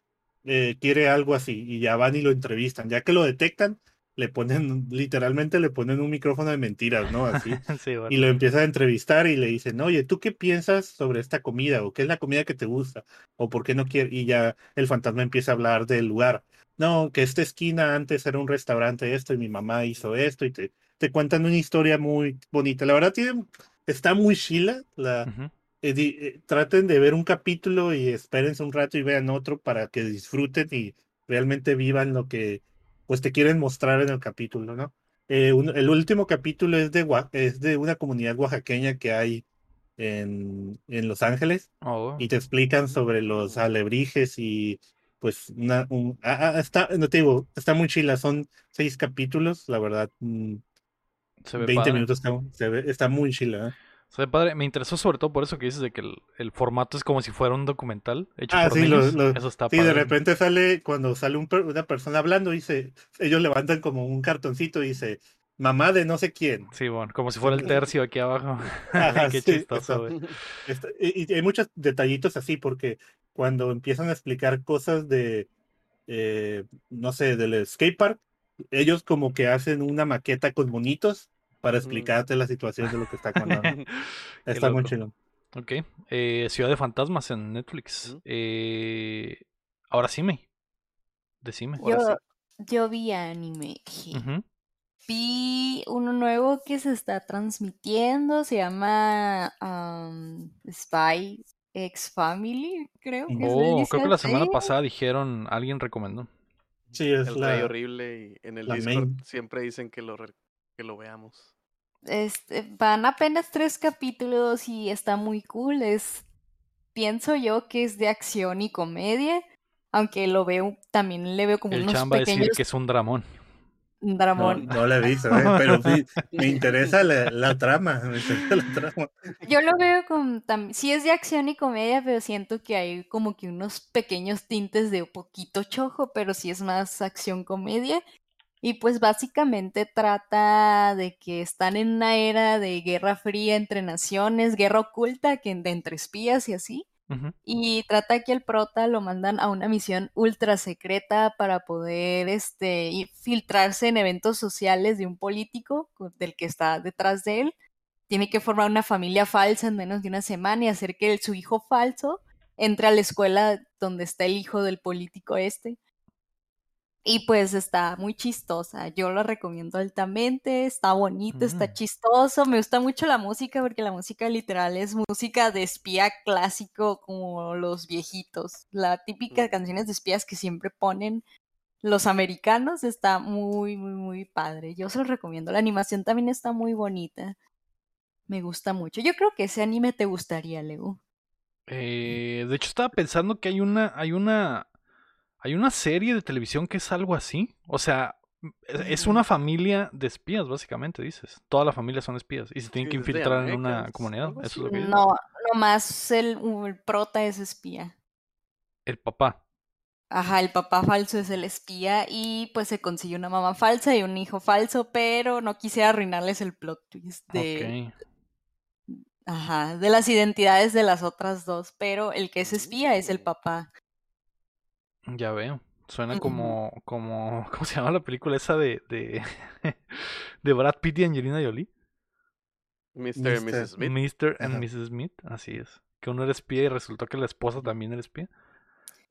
eh, quiere algo así y ya van y lo entrevistan. Ya que lo detectan, le ponen, literalmente le ponen un micrófono de mentiras, ¿no? Así sí, bueno. y lo empieza a entrevistar y le dicen, oye, ¿tú qué piensas sobre esta comida? ¿O qué es la comida que te gusta? ¿O por qué no quieres? Y ya el fantasma empieza a hablar del lugar. No, que esta esquina antes era un restaurante esto y mi mamá hizo esto y te, te cuentan una historia muy bonita. La verdad tiene, está muy chila. La. Eh, eh, traten de ver un capítulo y espérense un rato y vean otro para que disfruten y realmente vivan lo que pues te quieren mostrar en el capítulo, ¿no? Eh, un- el último capítulo es de, es de una comunidad oaxaqueña que hay en, en Los Ángeles Oh, y te explican sobre los alebrijes y pues una, un, ah, ah, está, no te digo, está muy chila, son seis capítulos, la verdad, mm, se ve 20 padre. minutos, está, se ve- está muy chila. ¿eh? Se ve padre. Me interesó sobre todo por eso que dices de que el, el formato es como si fuera un documental hecho Ah, por sí, lo- niños. lo- Eso está Sí, padre. de repente sale, cuando sale un una persona hablando, dice, ellos levantan como un cartoncito y dice, mamá de no sé quién. Sí, bueno, como si fuera el tercio aquí abajo. Ajá, Qué sí, chistoso, güey. Y hay muchos detallitos así, porque cuando empiezan a explicar cosas de, eh, no sé, del skatepark, ellos como que hacen una maqueta con monitos para explicarte la situación de lo que está. Qué Está muy chido. Ok. eh, Ciudad de Fantasmas en Netflix. Eh, ahora sí me. Decime. Yo, sí. yo vi anime. Vi uno nuevo que se está transmitiendo, se llama am, Spy X Family, creo que Oh, creo que la semana pasada dijeron, alguien recomendó. Sí, es El Rey la, Horrible y en el Discord main. siempre dicen que lo, re- que lo veamos. Este, van apenas tres capítulos y está muy cool. Es, pienso yo que es de acción y comedia, aunque lo veo, también le veo como El unos decir pequeños que es un dramón. No, dramón. no la he visto, ¿eh? pero sí, me interesa la, la trama. Me interesa la trama. Yo lo veo con tam- sí es de acción y comedia, pero siento que hay como que unos pequeños tintes de un poquito chojo, pero sí es más acción comedia. Y pues básicamente trata de que están en una era de guerra fría entre naciones, guerra oculta que entre espías y así. Y trata que el prota lo mandan a una misión ultra secreta para poder este, filtrarse en eventos sociales de un político co- del que está detrás de él. Tiene que formar una familia falsa en menos de una semana y hacer que el- su hijo falso entre a la escuela donde está el hijo del político este. Y pues está muy chistosa. Yo lo recomiendo altamente. Está bonito, está Mm. chistoso. Me gusta mucho la música porque la música literal es música de espía clásico como los viejitos. La típica Mm. canciones de espías que siempre ponen los americanos está muy, muy, muy padre. Yo se lo recomiendo. La animación también está muy bonita. Me gusta mucho. Yo creo que ese anime te gustaría, Leo. Eh, de hecho, estaba pensando que hay una, hay una, hay una serie de televisión que es algo así. O sea, es Mm. una familia de espías, básicamente, dices. Toda la familia son espías y se tienen que infiltrar en una comunidad. Eso es así. lo que dices. No, nomás el, el prota es espía. El papá. Ajá, el papá falso es el espía y pues se consigue una mamá falsa y un hijo falso, pero no quisiera arruinarles el plot twist de, Ok. ajá, de las identidades de las otras dos, pero el que es espía es el Mm. papá. Ya veo. Suena como, como, ¿cómo se llama la película esa de, de, de Brad Pitt y Angelina Jolie? Mr. y Mr. Mrs. Smith. Mr. and Ajá. Mrs. Smith, así es. Que uno era espía y resultó que la esposa también era espía.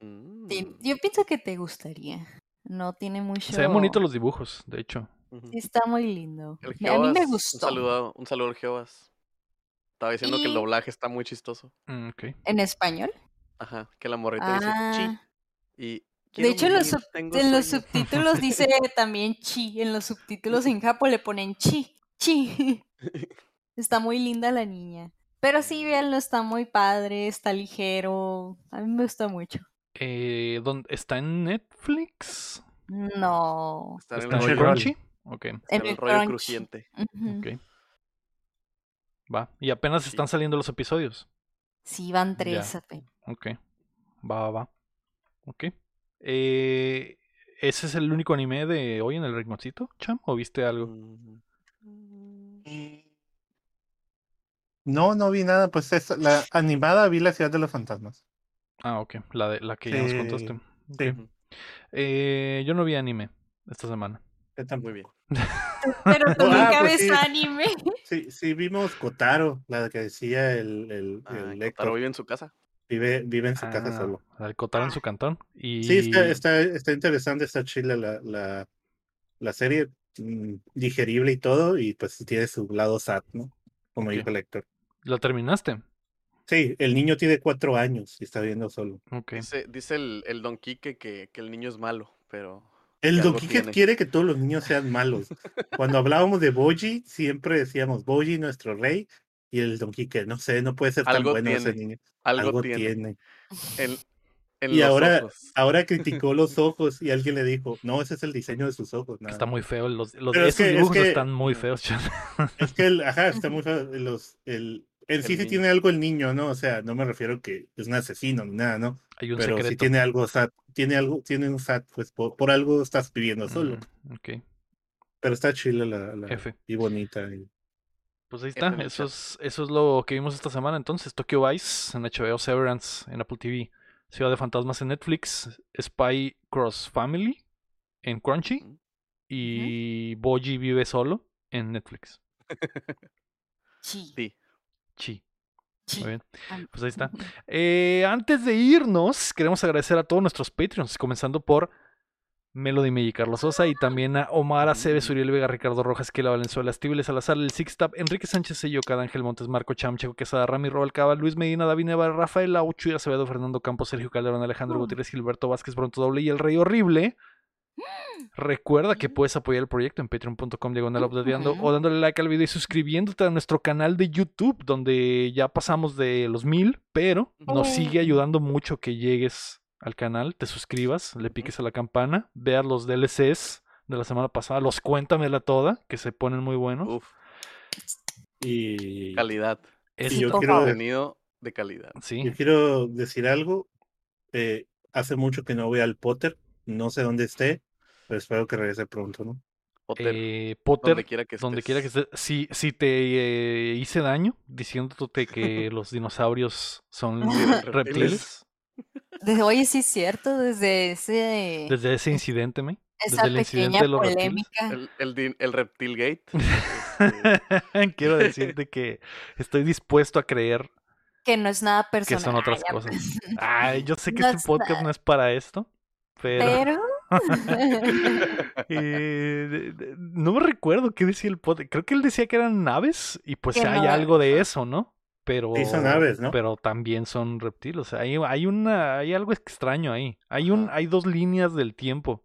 Mm. Yo pienso que te gustaría. No tiene mucho. Se ven bonitos los dibujos, de hecho. Sí, está muy lindo. El A mí me Jehovas, Un gustó. saludo, un saludo al Jehovas. Estaba diciendo que el doblaje está muy chistoso. Mm. ¿En español? Ajá, que la morrita dice chi. Y de hecho, en los, sub- en subtítulos dice también chi. En los subtítulos en Japón le ponen chi. Chi. Está muy linda la niña. Pero sí, véanlo, está muy padre, está ligero. A mí me gusta mucho. Eh, ¿dónde- ¿Está en Netflix? No. Está en ¿Está en Crunchy? Ok, En el el rollo crujiente. Ujú. ok. Va. Y apenas Sí. están saliendo los episodios. Sí, van tres. ape- Ok. Va, va, va. Ok. Eh, ¿Ese es el único anime de hoy en el rinconcito, Cham? ¿O viste algo? Mm. Mm. No, no vi nada, pues es la animada vi la ciudad de los fantasmas. Ah, ok. La, de, la que ya nos contaste. Sí. Eh, yo no vi anime esta semana. Tampoco. Muy bien. Pero tú Ah, nunca pues ves sí. anime. Sí, sí vimos Kotaro, la que decía el, el, Ah, el Kotaro Héctor. vive en su casa. Vive, vive en su casa Ah, solo. la del Kotaro en su cantón. Y... Sí, está, está, está interesante, está chila la, la, la serie, mm, digerible y todo, y pues tiene su lado sad, ¿no? Como Ok. dijo el Héctor. ¿La terminaste? Sí, el niño tiene cuatro años y está viendo solo. Ok. Dice, dice el, el Don Quique que, que el niño es malo, pero El Don tiene. quiere que todos los niños sean malos. Cuando hablábamos de Boji, siempre decíamos Boji, nuestro rey, y el Don Quijote, no sé, no puede ser tan Algo bueno ese tiene, niño. algo, Algo tiene. tiene. En, en Y los ahora, ojos. ahora criticó los ojos y alguien le dijo, no, ese es el diseño de sus ojos. nada Está más". muy feo. Los, los, esos que- es dibujos que- están muy feos, Chan. Es que el, ajá, está muy feo. Los, el, en sí El sí niño. tiene algo el niño, ¿no? O sea, no me refiero que es un asesino ni nada, ¿no? Hay un Pero sí secreto. tiene algo tiene algo, tiene un sad, pues por, por algo estás viviendo solo. Mm, ok. Pero está chila la, la F. y bonita. y- Pues ahí está. Eso es, eso es lo que vimos esta semana. Entonces, Tokyo Vice en HBO, Severance en Apple TV, Ciudad de Fantasmas en Netflix, Spy Cross Family en Crunchy y Boji vive solo en Netflix. Sí. Sí. Sí. sí. Muy bien. Pues ahí está. Eh, antes de irnos, queremos agradecer a todos nuestros Patreons, comenzando por Melody y Carlos Sosa, y también a Omar Aceves, Uriel Vega, Ricardo Rojas, Kela Valenzuela, Estíbales Salazar, el Sixtap, Enrique Sánchez Sello, Ángel Montes, Marco Cham, Checo Quesada, Rami Robalcaba, Luis Medina, David Neva, Rafael Aucho y Acevedo, Fernando Campos, Sergio Calderón, Alejandro Mm. Gutiérrez, Gilberto Vázquez, Bronto Doble y el Rey Horrible. Recuerda que puedes apoyar el proyecto en patreon.com diagonal o dándole like al video y suscribiéndote a nuestro canal de YouTube, donde ya pasamos de los mil, pero nos sigue ayudando mucho que llegues al canal, te suscribas, le piques a la campana, veas los DLCs de la semana pasada, los cuéntamela toda, que se ponen muy buenos. Uf, Y calidad. Es- y yo quiero. Contenido de calidad. sí, yo quiero decir algo. Eh, hace mucho que no voy al Potter. No sé dónde esté, pero espero que regrese pronto, ¿no? Potter, eh, Potter, donde quiera que estés. donde quiera que estés, si, si te eh, hice daño diciéndote que los dinosaurios son reptiles. Desde, oye, sí es cierto, desde ese, desde ese incidente, me. esa desde el incidente pequeña de los reptiles. polémica. El, el, din- el Reptil Gate. este, Quiero decirte que estoy dispuesto a creer Que no es nada que personal. son otras cosas. pues. Ay, yo sé que No este es podcast nada. no es para esto, pero, Pero. eh, de- de- no me recuerdo qué decía el podcast. Creo que él decía que eran naves y pues Que hay no, algo de eso, ¿no? Pero, Sí, son aves, ¿no? pero también son reptiles. O sea, hay, hay una, hay algo extraño ahí. Hay un, hay dos líneas del tiempo.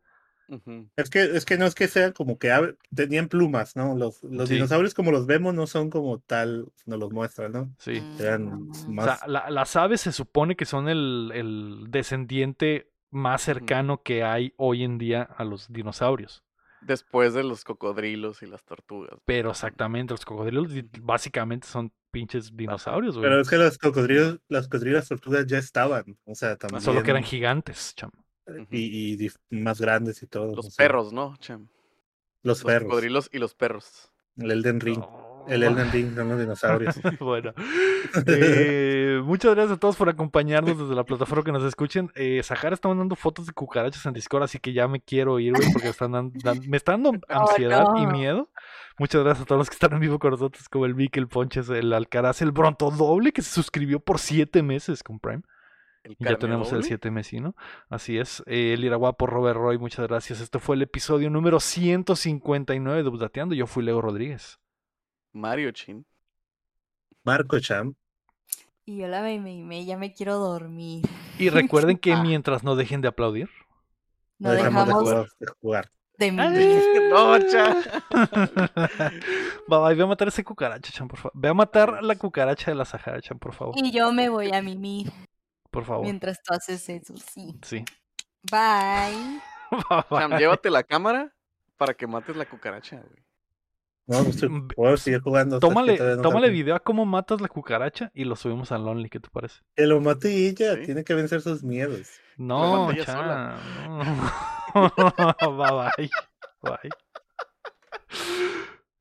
Es que, es que no es que sean como que ave- tenían plumas, ¿no? Los, los Sí. dinosaurios como los vemos no son como tal, nos los muestran, ¿no? Sí. Eran. O más... sea, la- las aves se supone que son el, el descendiente más cercano que hay hoy en día a los dinosaurios. Después de los cocodrilos y las tortugas. Pero exactamente, los cocodrilos básicamente son pinches dinosaurios, güey. Pero es que los cocodrilos, las cocodrilos tortugas ya estaban, o sea, también... Solo que eran gigantes, chamo. Ujú. y, más grandes y todo. Los o sea, perros, ¿no? Cham? Los Los perros. cocodrilos y los perros. El Elden Ring. Oh. El Elden Ring son los dinosaurios. bueno, eh, muchas gracias a todos por acompañarnos desde la plataforma que nos escuchen. Eh, Sahara está mandando fotos de cucarachas en Discord, así que ya me quiero ir, güey, porque están dan- dan- me está dando ansiedad y no. miedo. Muchas gracias a todos los que están en vivo con nosotros, como el Vic, el Ponches, el Alcaraz, el Bronto Doble, que se suscribió por siete meses con Prime. El Y ya tenemos el doble. siete mesino. Así es. Eh, el Iraguapo, Robert Roy, muchas gracias. Este fue el episodio número 159 de Updateando. Yo fui Leo Rodríguez. Mario Chin. Marco Cham. Y yo la me, me, me- ya me quiero dormir. Y recuerden que Ah. mientras no dejen de aplaudir. No de dejamos jugar. de jugar. de mimir. No. Va, va, ve a matar ese cucaracha, Chan, por favor. Ve a matar la cucaracha de la Sahara, Chan, por favor. Y yo me voy a mimir Por favor. mientras tú haces eso, sí. Sí. Bye. Va, va. Cham, llévate la cámara para que mates la cucaracha, güey. No, estoy- Mm, puedo seguir jugando. Tómale, no tómale video a cómo matas la cucaracha y lo subimos al Lonely, ¿qué te parece? Que lo mate y ella. Sí. Tiene que vencer sus miedos. No, sola. no. va, bye. Bye.